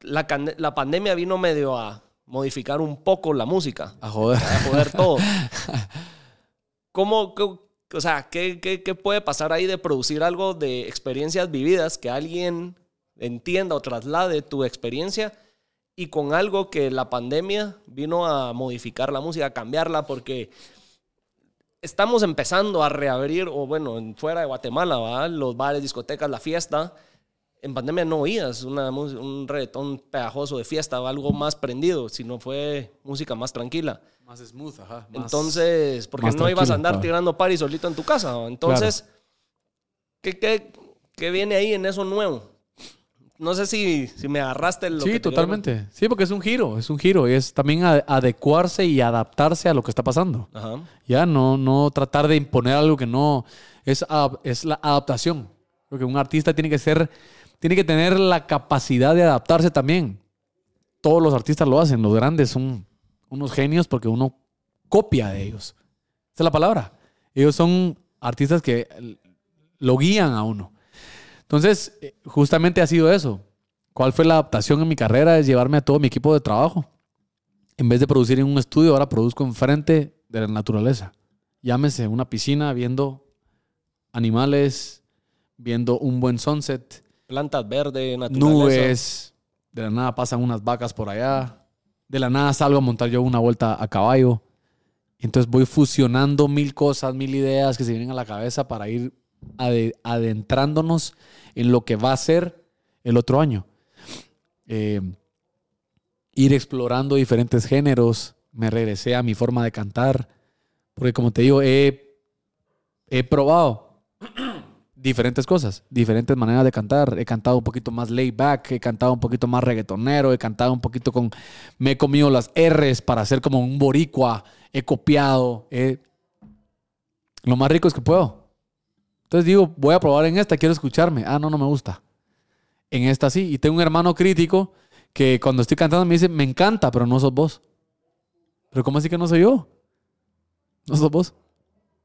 La, la pandemia vino medio a modificar un poco la música A joder. a joder todo. ¿Cómo, qué- o sea, ¿qué, qué, qué puede pasar ahí de producir algo de experiencias vividas que alguien entienda o traslade tu experiencia y con algo que la pandemia vino a modificar la música, a cambiarla porque estamos empezando a reabrir, o bueno, en- fuera de Guatemala, ¿va? los bares, discotecas, la fiesta. En pandemia no oías una, un reggaetón pegajoso de fiesta o algo más prendido, sino fue música más tranquila. Más smooth, ajá. Entonces, porque más no ibas a andar claro. tirando party solito en tu casa. ¿no? Entonces, ¿qué, qué, qué viene ahí en eso nuevo? No sé si, si me agarraste lo Sí, te totalmente. Sí, porque es un giro, es un giro. Y es también adecuarse y adaptarse a lo que está pasando. Ajá. Ya, no, no tratar de imponer algo que no. Es, es la adaptación. Porque un artista tiene que ser. Tiene que tener la capacidad de adaptarse también. Todos los artistas lo hacen. Los grandes son unos genios porque uno copia de ellos. Esa es la palabra. Ellos son artistas que lo guían a uno. Entonces, eh, justamente ha sido eso. ¿Cuál fue la adaptación en mi carrera? Es llevarme a todo mi equipo de trabajo. En vez de producir en un estudio, ahora produzco enfrente de la naturaleza. Llámese una piscina viendo animales, viendo un buen sunset, Plantas verdes, nubes. De la nada pasan unas vacas por allá. De la nada salgo a montar yo una vuelta a caballo. Entonces voy fusionando mil cosas, mil ideas que se vienen a la cabeza para ir adentrándonos en lo que va a ser el otro año. Eh, ir explorando diferentes géneros. Me regresé a mi forma de cantar. Porque como te digo, he, probado diferentes cosas, diferentes maneras de cantar. He cantado un poquito más laid back, he cantado un poquito más reggaetonero, he cantado un poquito con... Me he comido las R's para hacer como un boricua, he copiado, he- Lo más rico es que puedo. Entonces digo, voy a probar en esta, quiero escucharme. Ah, no, no me gusta. En esta sí. Y tengo un hermano crítico que cuando estoy cantando me dice, me encanta, pero no sos vos. Pero ¿cómo así que no soy yo? No sos vos.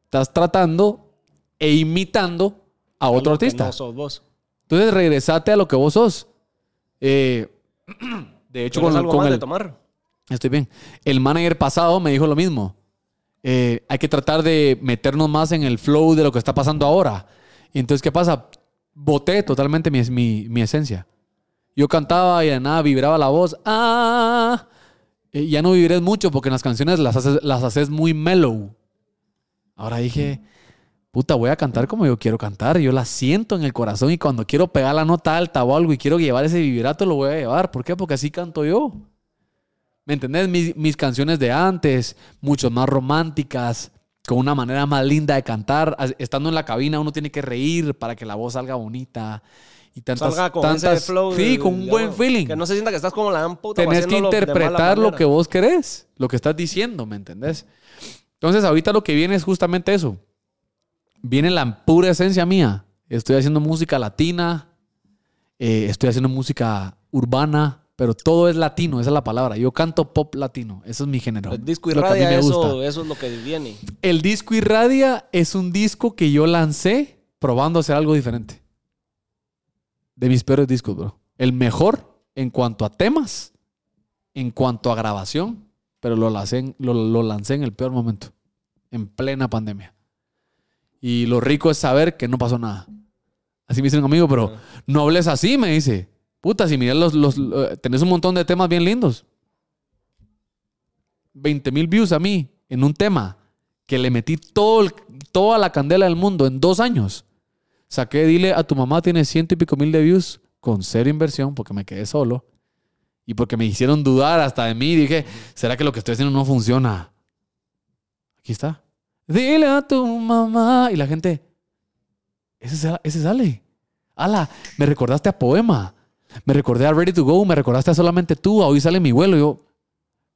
Estás tratando e imitando a otro artista. No sos vos. Entonces regresate a lo que vos sos. Eh, de hecho, ¿Tienes con, algo con más el, de tomar? Estoy bien. El manager pasado me dijo lo mismo. Eh, hay que tratar de meternos más en el flow de lo que está pasando ahora. Y entonces, ¿qué pasa? Boté totalmente mi, mi, mi esencia. Yo cantaba y de nada vibraba la voz. Ah, Eh, ya no viviré mucho porque en las canciones las haces, las haces muy mellow. Ahora dije, puta, voy a cantar como yo quiero cantar. Yo la siento en el corazón y cuando quiero pegar la nota alta o algo y quiero llevar ese vibrato, lo voy a llevar. ¿Por qué? Porque así canto yo. ¿Me entendés? Mis, mis canciones de antes, mucho más románticas, con una manera más linda de cantar. Estando en la cabina uno tiene que reír para que la voz salga bonita. Y tantas, Salga con tantas- ese flow. Sí, con un buen feeling. Que no se sienta que estás como la gran puta. Tenés que interpretar lo que vos querés, lo que estás diciendo, ¿me entendés? Entonces, ahorita lo que viene es justamente eso. Viene la pura esencia mía. Estoy haciendo música latina, eh, estoy haciendo música urbana, pero todo es latino, esa es la palabra. Yo canto pop latino, eso es mi género. El disco y Lo que a mí radia, me gusta. eso, eso es lo que viene. El disco Irradia es un disco que yo lancé probando hacer algo diferente. De mis peores discos, bro. El mejor en cuanto a temas, en cuanto a grabación, pero lo lancé, en- lo, lo lancé en el peor momento, en plena pandemia. Y lo rico es saber que no pasó nada. Así me dice un amigo, pero no hables así, me dice. Puta, si miras los, los, eh, tenés un montón de temas bien lindos. 20 mil views a mí en un tema que le metí todo toda la candela del mundo en dos años. Saqué, dile a tu mamá, tiene ciento y pico mil de views con cero inversión porque me quedé solo y porque me hicieron dudar hasta de mí. Dije, ¿será que lo que estoy haciendo no funciona? Aquí está. Dile a tu mamá. Y la gente, ese, ese sale. Ala, me recordaste a poema. Me recordé a Ready to Go, me recordaste a solamente tú, a hoy sale mi vuelo. Y yo,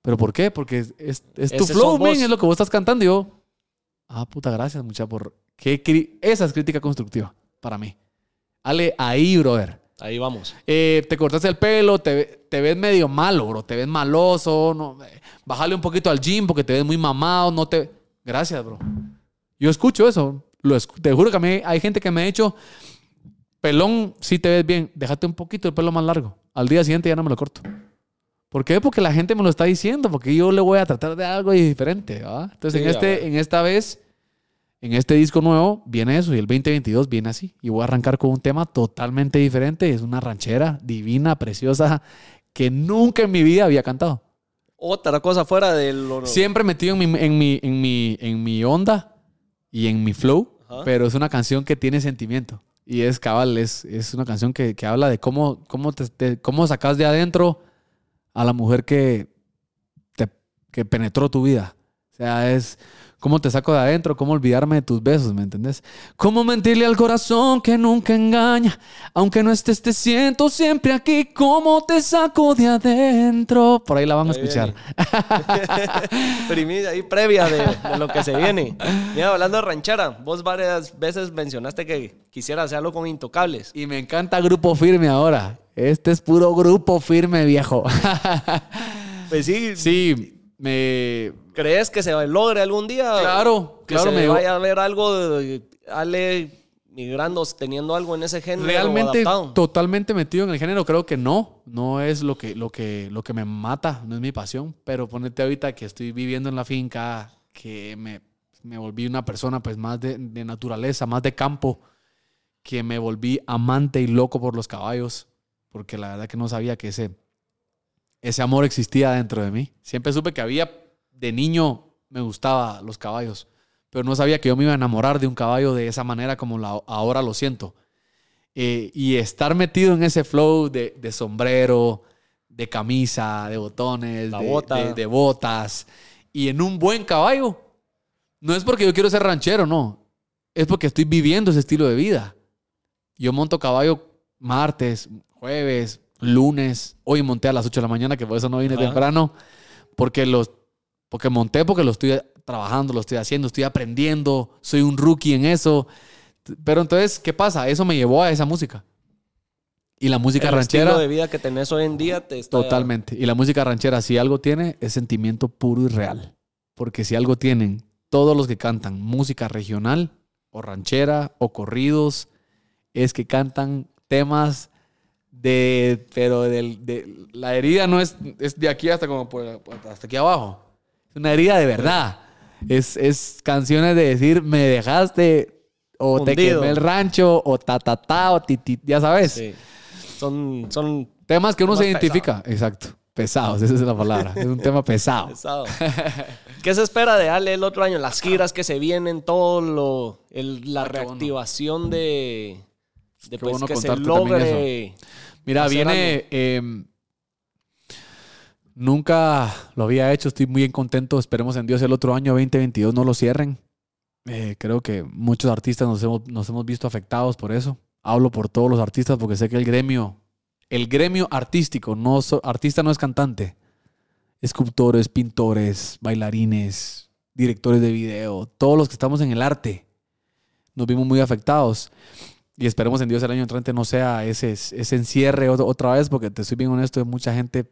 ¿pero por qué? Porque es, es, es tu flow, man, es lo que vos estás cantando. Y yo, ah, puta, gracias, mucha, por. Qué Esa es crítica constructiva para mí. Ale, ahí, brother. Ahí vamos. Eh, te cortaste el pelo, te, te ves medio malo, bro. Te ves maloso. No, eh, bájale un poquito al gym porque te ves muy mamado. No te... Gracias, bro. Yo escucho eso. Lo te juro que a mí hay gente que me ha dicho, pelón, sí te ves bien. Déjate un poquito el pelo más largo. Al día siguiente ya no me lo corto. ¿Por qué? Porque la gente me lo está diciendo. Porque yo le voy a tratar de algo diferente. Entonces, Sí, en, este, en esta vez, en este disco nuevo, viene eso. Y el 2022 viene así. Y voy a arrancar con un tema totalmente diferente. Es una ranchera divina, preciosa, que nunca en mi vida había cantado. Otra cosa fuera de lo... Siempre metido en mi, en mi, en mi, en mi onda y en mi flow, Ajá. pero es una canción que tiene sentimiento. Y es cabal, es, es una canción que, que habla de cómo, cómo, te, cómo sacas de adentro a la mujer que, te, que penetró tu vida. O sea, es cómo te saco de adentro, cómo olvidarme de tus besos, ¿me entendés? Cómo mentirle al corazón que nunca engaña, aunque no estés, te siento siempre aquí, cómo te saco de adentro. Por ahí la van a escuchar. Primicia ahí previa de, de lo que se viene. Mira, hablando de ranchera, vos varias veces mencionaste que quisiera hacerlo con Intocables. Y me encanta Grupo Firme ahora. Este es puro Grupo Firme, viejo. Pues sí, sí, me... ¿crees que se logre algún día? Claro, que claro, se me- vaya a ver algo de Ale migrando, teniendo algo en ese género Realmente adaptado. totalmente metido en el género, creo que no. No es lo que, lo que, lo que me mata, no es mi pasión. Pero ponete ahorita que estoy viviendo en la finca, que me, me volví una persona pues más de, de naturaleza, más de campo, que me volví amante y loco por los caballos, porque la verdad que no sabía que ese, ese amor existía dentro de mí. Siempre supe que había, de niño me gustaba los caballos, pero no sabía que yo me iba a enamorar de un caballo de esa manera como la- ahora lo siento. Eh, y estar metido en ese flow de, de sombrero, de camisa, de botones, La de, bota. de- de botas, y en un buen caballo. No es porque yo quiero ser ranchero, no. Es porque estoy viviendo ese estilo de vida. Yo monto caballo martes, jueves, lunes. Hoy monté a las 8 de la mañana, que por eso no vine Ajá. temprano. Porque los porque monté, porque lo estoy trabajando, lo estoy haciendo, estoy aprendiendo, soy un rookie en eso. Pero entonces, ¿qué pasa? Eso me llevó a esa música. Y la música el ranchera. estilo de vida que tenés hoy en día te está... Totalmente. Y la música ranchera, si algo tiene, es sentimiento puro y real. Porque si algo tienen todos los que cantan música regional, o ranchera, o corridos, es que cantan temas de. Pero del- de, la herida no es, es de aquí hasta como por- hasta aquí abajo. Es una herida de verdad. Es, es canciones de decir, me dejaste, o te quemé el rancho, o ta ta ta, o ti, ti, ya sabes. Sí. Son, son Temas que uno Temas se identifica. Exacto. Pesados, esa es la palabra. Es un tema pesado. ¿Qué se espera de Ale el otro año? Las giras que se vienen, todo lo... el- la Ah, qué bueno. reactivación de... pues, bueno que se logre... Mira, viene. eh, nunca lo había hecho. Estoy muy contento. Esperemos en Dios el otro año 2022 no lo cierren. Eh, creo que muchos artistas nos hemos, nos hemos visto afectados por eso. Hablo por todos los artistas porque sé que el gremio, el gremio artístico, no so- artista no es cantante. Escultores, pintores, bailarines, directores de video, todos los que estamos en el arte, nos vimos muy afectados. Y esperemos en Dios el año entrante no sea ese, ese encierre ot- otra vez, porque te soy bien honesto, mucha gente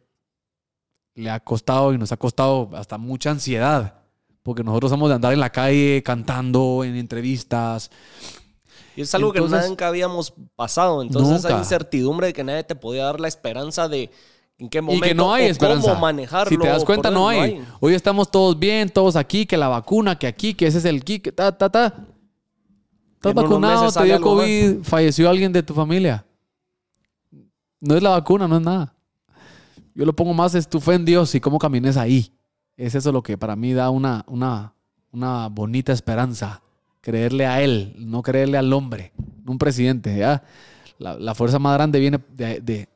le ha costado y nos ha costado hasta mucha ansiedad, porque nosotros somos de andar en la calle cantando, en entrevistas. Y es algo Entonces- que nunca habíamos pasado. Entonces Nunca. hay incertidumbre de que nadie te podía dar la esperanza de en qué Y momento que no hay o esperanza. cómo manejarlo. Si te das cuenta, no hay. Hoy estamos todos bien, todos aquí, que la vacuna, que aquí, que ese es el kick, ta, ta, ta. Estás vacunado, te dio más. COVID, falleció alguien de tu familia. No es la vacuna, no es nada. Yo lo pongo más, es tu fe en Dios y cómo camines ahí. Es eso lo que para mí da una, una, una bonita esperanza. Creerle a Él, no creerle al hombre, un presidente. ¿ya? La, la fuerza más grande viene de, de-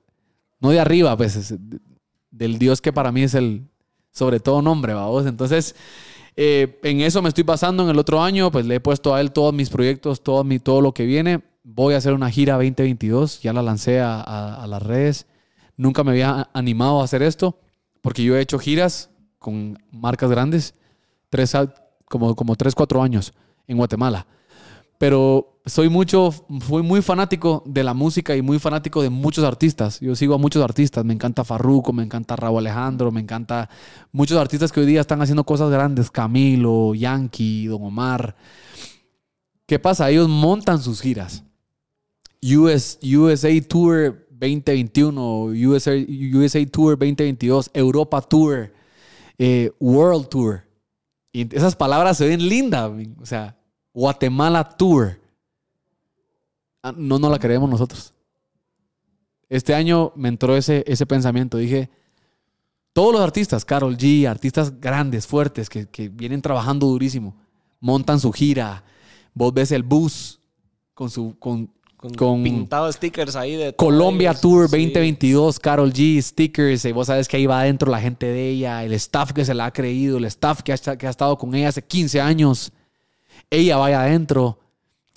no de arriba, pues, es de- del Dios que para mí es el, sobre todo nombre, vamos. Entonces, eh, en eso me estoy basando en el otro año, pues le he puesto a él todos mis proyectos, todo, mi, todo lo que viene. voy a hacer una gira 2022, ya la lancé a, a- a las redes. Nunca me había animado a hacer esto, porque yo he hecho giras con marcas grandes, tres, como, como tres, cuatro años en Guatemala. Pero soy mucho, fui muy fanático de la música y muy fanático de muchos artistas. Yo sigo a muchos artistas. Me encanta Farruko, me encanta Raúl Alejandro, me encanta muchos artistas que hoy día están haciendo cosas grandes. Camilo, Yankee, Don Omar. ¿Qué pasa? Ellos montan sus giras. US, USA Tour 2021, USA, USA Tour 2022, Europa Tour, eh, World Tour. Y esas palabras se ven lindas. O sea, Guatemala Tour. Ah, No, no la queremos nosotros. Este año me entró ese, ese pensamiento. Dije, todos los artistas, Carol G, artistas grandes, fuertes, que, que vienen trabajando durísimo, montan su gira. Vos ves el bus con su con, Con, con pintado stickers ahí de Colombia ellos. Tour Sí. 2022, Carol G, stickers, y vos sabes que ahí va adentro la gente de ella, el staff que se la ha creído, el staff que ha, que ha estado con ella hace 15 años. Ella vaya adentro.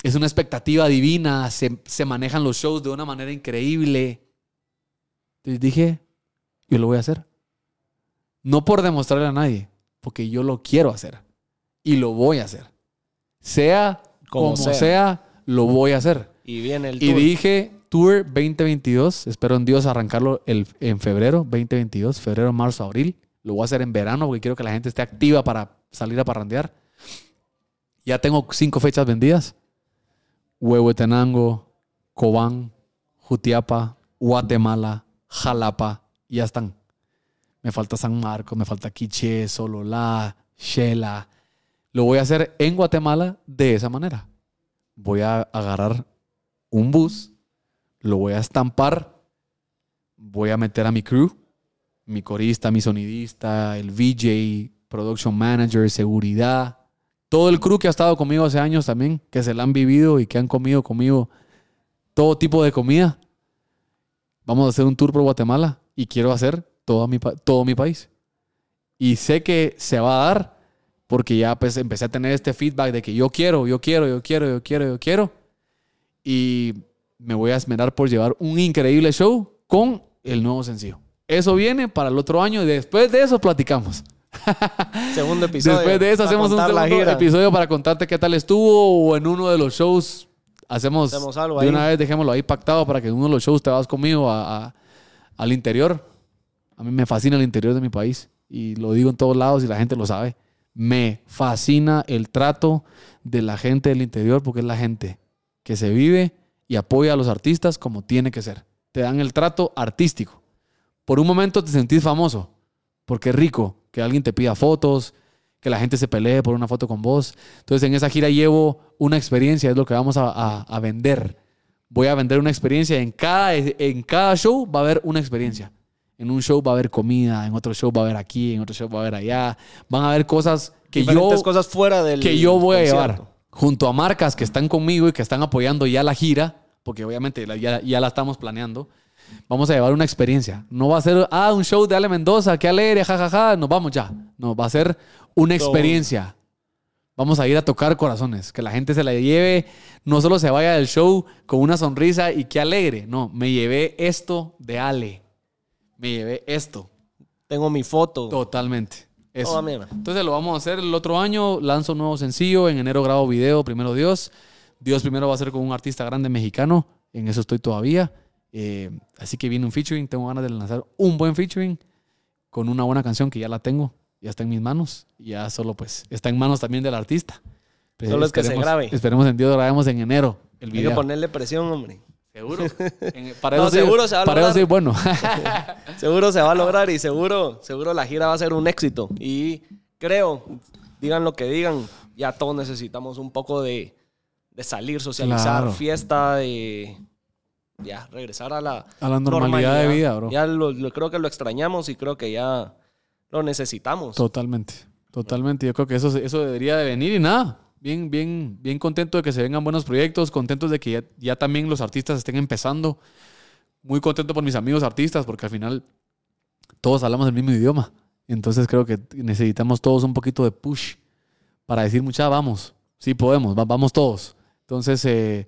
Es una expectativa divina, se, se manejan los shows de una manera increíble. Entonces dije, yo lo voy a hacer. No por demostrarle a nadie, porque yo lo quiero hacer. Y lo voy a hacer. Sea como, Como sea. sea. lo voy a hacer. Y viene el Y tour. dije Tour 2022. Espero en Dios arrancarlo el- en febrero 2022. Febrero, marzo, abril. Lo voy a hacer en verano porque quiero que la gente esté activa para salir a parrandear. Ya tengo cinco fechas vendidas. Huehuetenango, Cobán, Jutiapa, Guatemala, Jalapa. Ya están. Me falta San Marcos, me falta Quiché, Sololá, Shela. Lo voy a hacer en Guatemala de esa manera. Voy a agarrar un bus, lo voy a estampar, voy a meter a mi crew, mi corista, mi sonidista, el VJ, production manager, seguridad, todo el crew que ha estado conmigo hace años también, que se la han vivido y que han comido conmigo todo tipo de comida. Vamos a hacer un tour por Guatemala y quiero hacer todo mi, todo mi país. Y sé que se va a dar porque ya pues empecé a tener este feedback de que yo quiero, yo quiero, yo quiero, yo quiero, yo quiero. Y me voy a esmerar por llevar un increíble show con el nuevo sencillo. Eso viene para el otro año y después de eso platicamos. Segundo episodio. Después de eso para hacemos un segundo episodio para contarte qué tal estuvo o en uno de los shows hacemos, Hacemos algo de ahí. una vez dejémoslo ahí pactado para que en uno de los shows te vas conmigo a- a- al interior. A mí me fascina el interior de mi país y lo digo en todos lados y la gente lo sabe. Me fascina el trato de la gente del interior porque es la gente que se vive y apoya a los artistas como tiene que ser. Te dan el trato artístico. Por un momento te sentís famoso porque es rico que alguien te pida fotos, que la gente se pelee por una foto con vos. Entonces en esa gira llevo una experiencia, es lo que vamos a, a- a vender. Voy a vender una experiencia. En cada, en cada show va a haber una experiencia. En un show va a haber comida, en otro show va a haber aquí, en otro show va a haber allá. Van a haber cosas que yo cosas fuera del que yo voy a llevar. Junto a marcas que están conmigo y que están apoyando ya la gira, porque obviamente ya, ya la estamos planeando. Vamos a llevar una experiencia. No va a ser, ah, un show de Ale Mendoza, qué alegre, jajaja, nos vamos ya. No, va a ser una experiencia. Vamos a ir a tocar corazones, que la gente se la lleve, no solo se vaya del show con una sonrisa y qué alegre. No, me llevé esto de Ale. Me llevé esto. Tengo mi foto. Totalmente. Eso. Toda mierda. Entonces lo vamos a hacer el otro año. Lanzo un nuevo sencillo. En enero grabo video, primero Dios. Dios primero va a ser con un artista grande mexicano. En eso estoy todavía. Eh, así que viene un featuring. Tengo ganas de lanzar un buen featuring con una buena canción que ya la tengo. Ya está en mis manos. Ya solo pues está en manos también del artista. Pues, Solo es que se grabe. Esperemos en Dios grabemos en enero el Hay que video. ponerle presión, hombre. Seguro. En- para No, eso sí- seguro se va a Para eso sí, bueno. Seguro se va a lograr y seguro, seguro la gira va a ser un éxito. Y creo, digan lo que digan, ya todos necesitamos un poco de, de salir, socializar, Claro. fiesta, de ya regresar a la, A la normalidad de vida, bro. Ya lo, lo- creo que lo extrañamos y creo que ya lo necesitamos. Totalmente, totalmente. Yo creo que eso, eso debería de venir y nada. Bien, bien, bien contento de que se vengan buenos proyectos, contentos de que ya, también los artistas estén empezando. Muy contento por mis amigos artistas, porque al final todos hablamos el mismo idioma. Entonces creo que necesitamos todos un poquito de push para decir, mucha, vamos, sí podemos, va- vamos todos. Entonces, eh,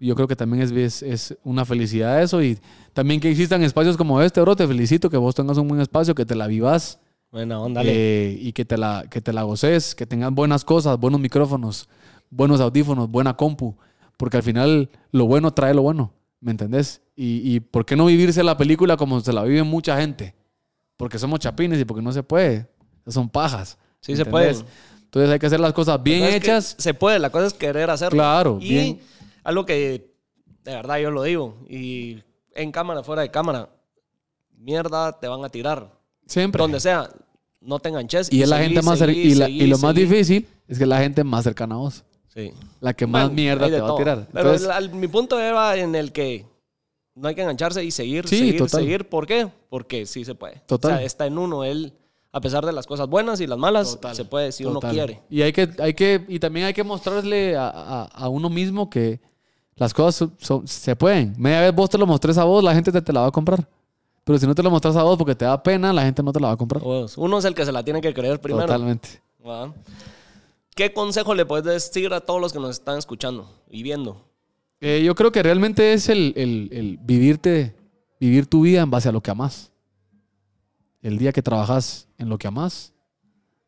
Yo creo que también es, es, es una felicidad eso y también que existan espacios como este, bro. Te felicito que vos tengas un buen espacio, que te la vivas Buena onda, dale. eh, y que te, la, que te la goces, que tengas buenas cosas, buenos micrófonos, buenos audífonos, buena compu, porque al final lo bueno trae lo bueno, ¿me entendés? Y, y ¿por qué no vivirse la película como se la vive mucha gente? Porque somos chapines y porque no se puede, son pajas. Sí se puede. Entonces hay que hacer las cosas bien La cosa es que hechas. Se puede, la cosa es querer hacerlo. Claro, Y bien. algo que de verdad yo lo digo, y en cámara, fuera de cámara, mierda te van a tirar. Siempre. Donde sea, no te enganches. y es la seguí, gente más seguí, y, la- seguí, y lo más difícil es que es la gente más cercana a vos. Sí. La que más Bueno, mierda te va a tirar. Pero Entonces, la- mi punto era en el que no hay que engancharse y seguir, Sí, seguir, total. seguir. ¿Por qué? Porque sí se puede. Total. O sea, está en uno. Él, a pesar de las cosas buenas y las malas, Total, se puede si uno total. quiere. Y hay que, hay que, y también hay que mostrarle a, a- a uno mismo que las cosas son- son- se pueden. Media vez vos te lo mostrés a vos, la gente te, te la va a comprar. Pero si no te lo mostras a vos porque te da pena, la gente no te la va a comprar. Uno es el que se la tiene que creer primero. Totalmente. ¿va? ¿Qué consejo le puedes decir a todos los que nos están escuchando y viendo? Eh, yo creo que realmente es el, el- el vivirte, vivir tu vida en base a lo que amas. El día que trabajas en lo que amas,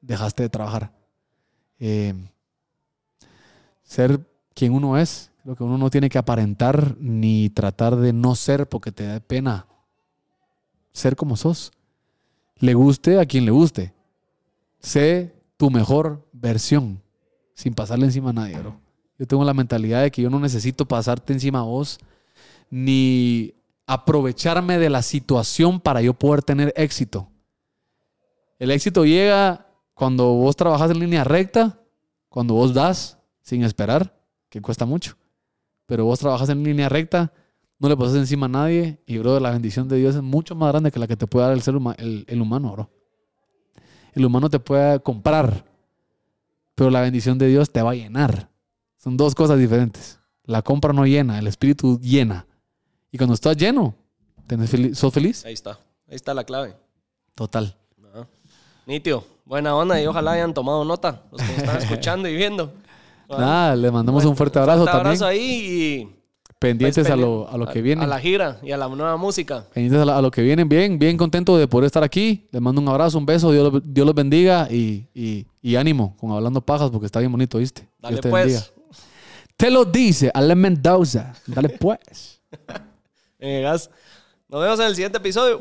dejaste de trabajar. Eh, ser quien uno es, creo que uno no tiene que aparentar ni tratar de no ser porque te da pena. Ser como sos. Le guste a quien le guste. Sé tu mejor versión sin pasarle encima a nadie, bro. Yo tengo la mentalidad de que yo no necesito pasarte encima a vos ni aprovecharme de la situación para yo poder tener éxito. El éxito llega cuando vos trabajas en línea recta, cuando vos das sin esperar, que cuesta mucho. Pero vos trabajas en línea recta, no le pasas encima a nadie y, bro, la bendición de Dios es mucho más grande que la que te puede dar el ser huma- el, el humano, bro. El humano te puede comprar, pero la bendición de Dios te va a llenar. Son dos cosas diferentes. La compra no llena, el espíritu llena. Y cuando estás lleno, tenés fel- sos feliz. Ahí está. Ahí está la clave. Total. Ajá. Nitio, buena onda y ojalá hayan tomado nota los que nos están escuchando y viendo. Nada, le mandamos Bueno, un fuerte abrazo fuerte también. abrazo ahí y pendientes pues, a, lo, a lo que viene. A la gira y a la nueva música. Pendientes a, la- a lo que vienen. Bien, bien contento de poder estar aquí. Les mando un abrazo, un beso. Dios, los- Dios los bendiga y, y- y ánimo con Hablando Pajas porque está bien bonito, ¿viste? Dale Dios te pues. bendiga. Te lo dice Ale Mendoza. Dale pues. Eh. Nos vemos en el siguiente episodio.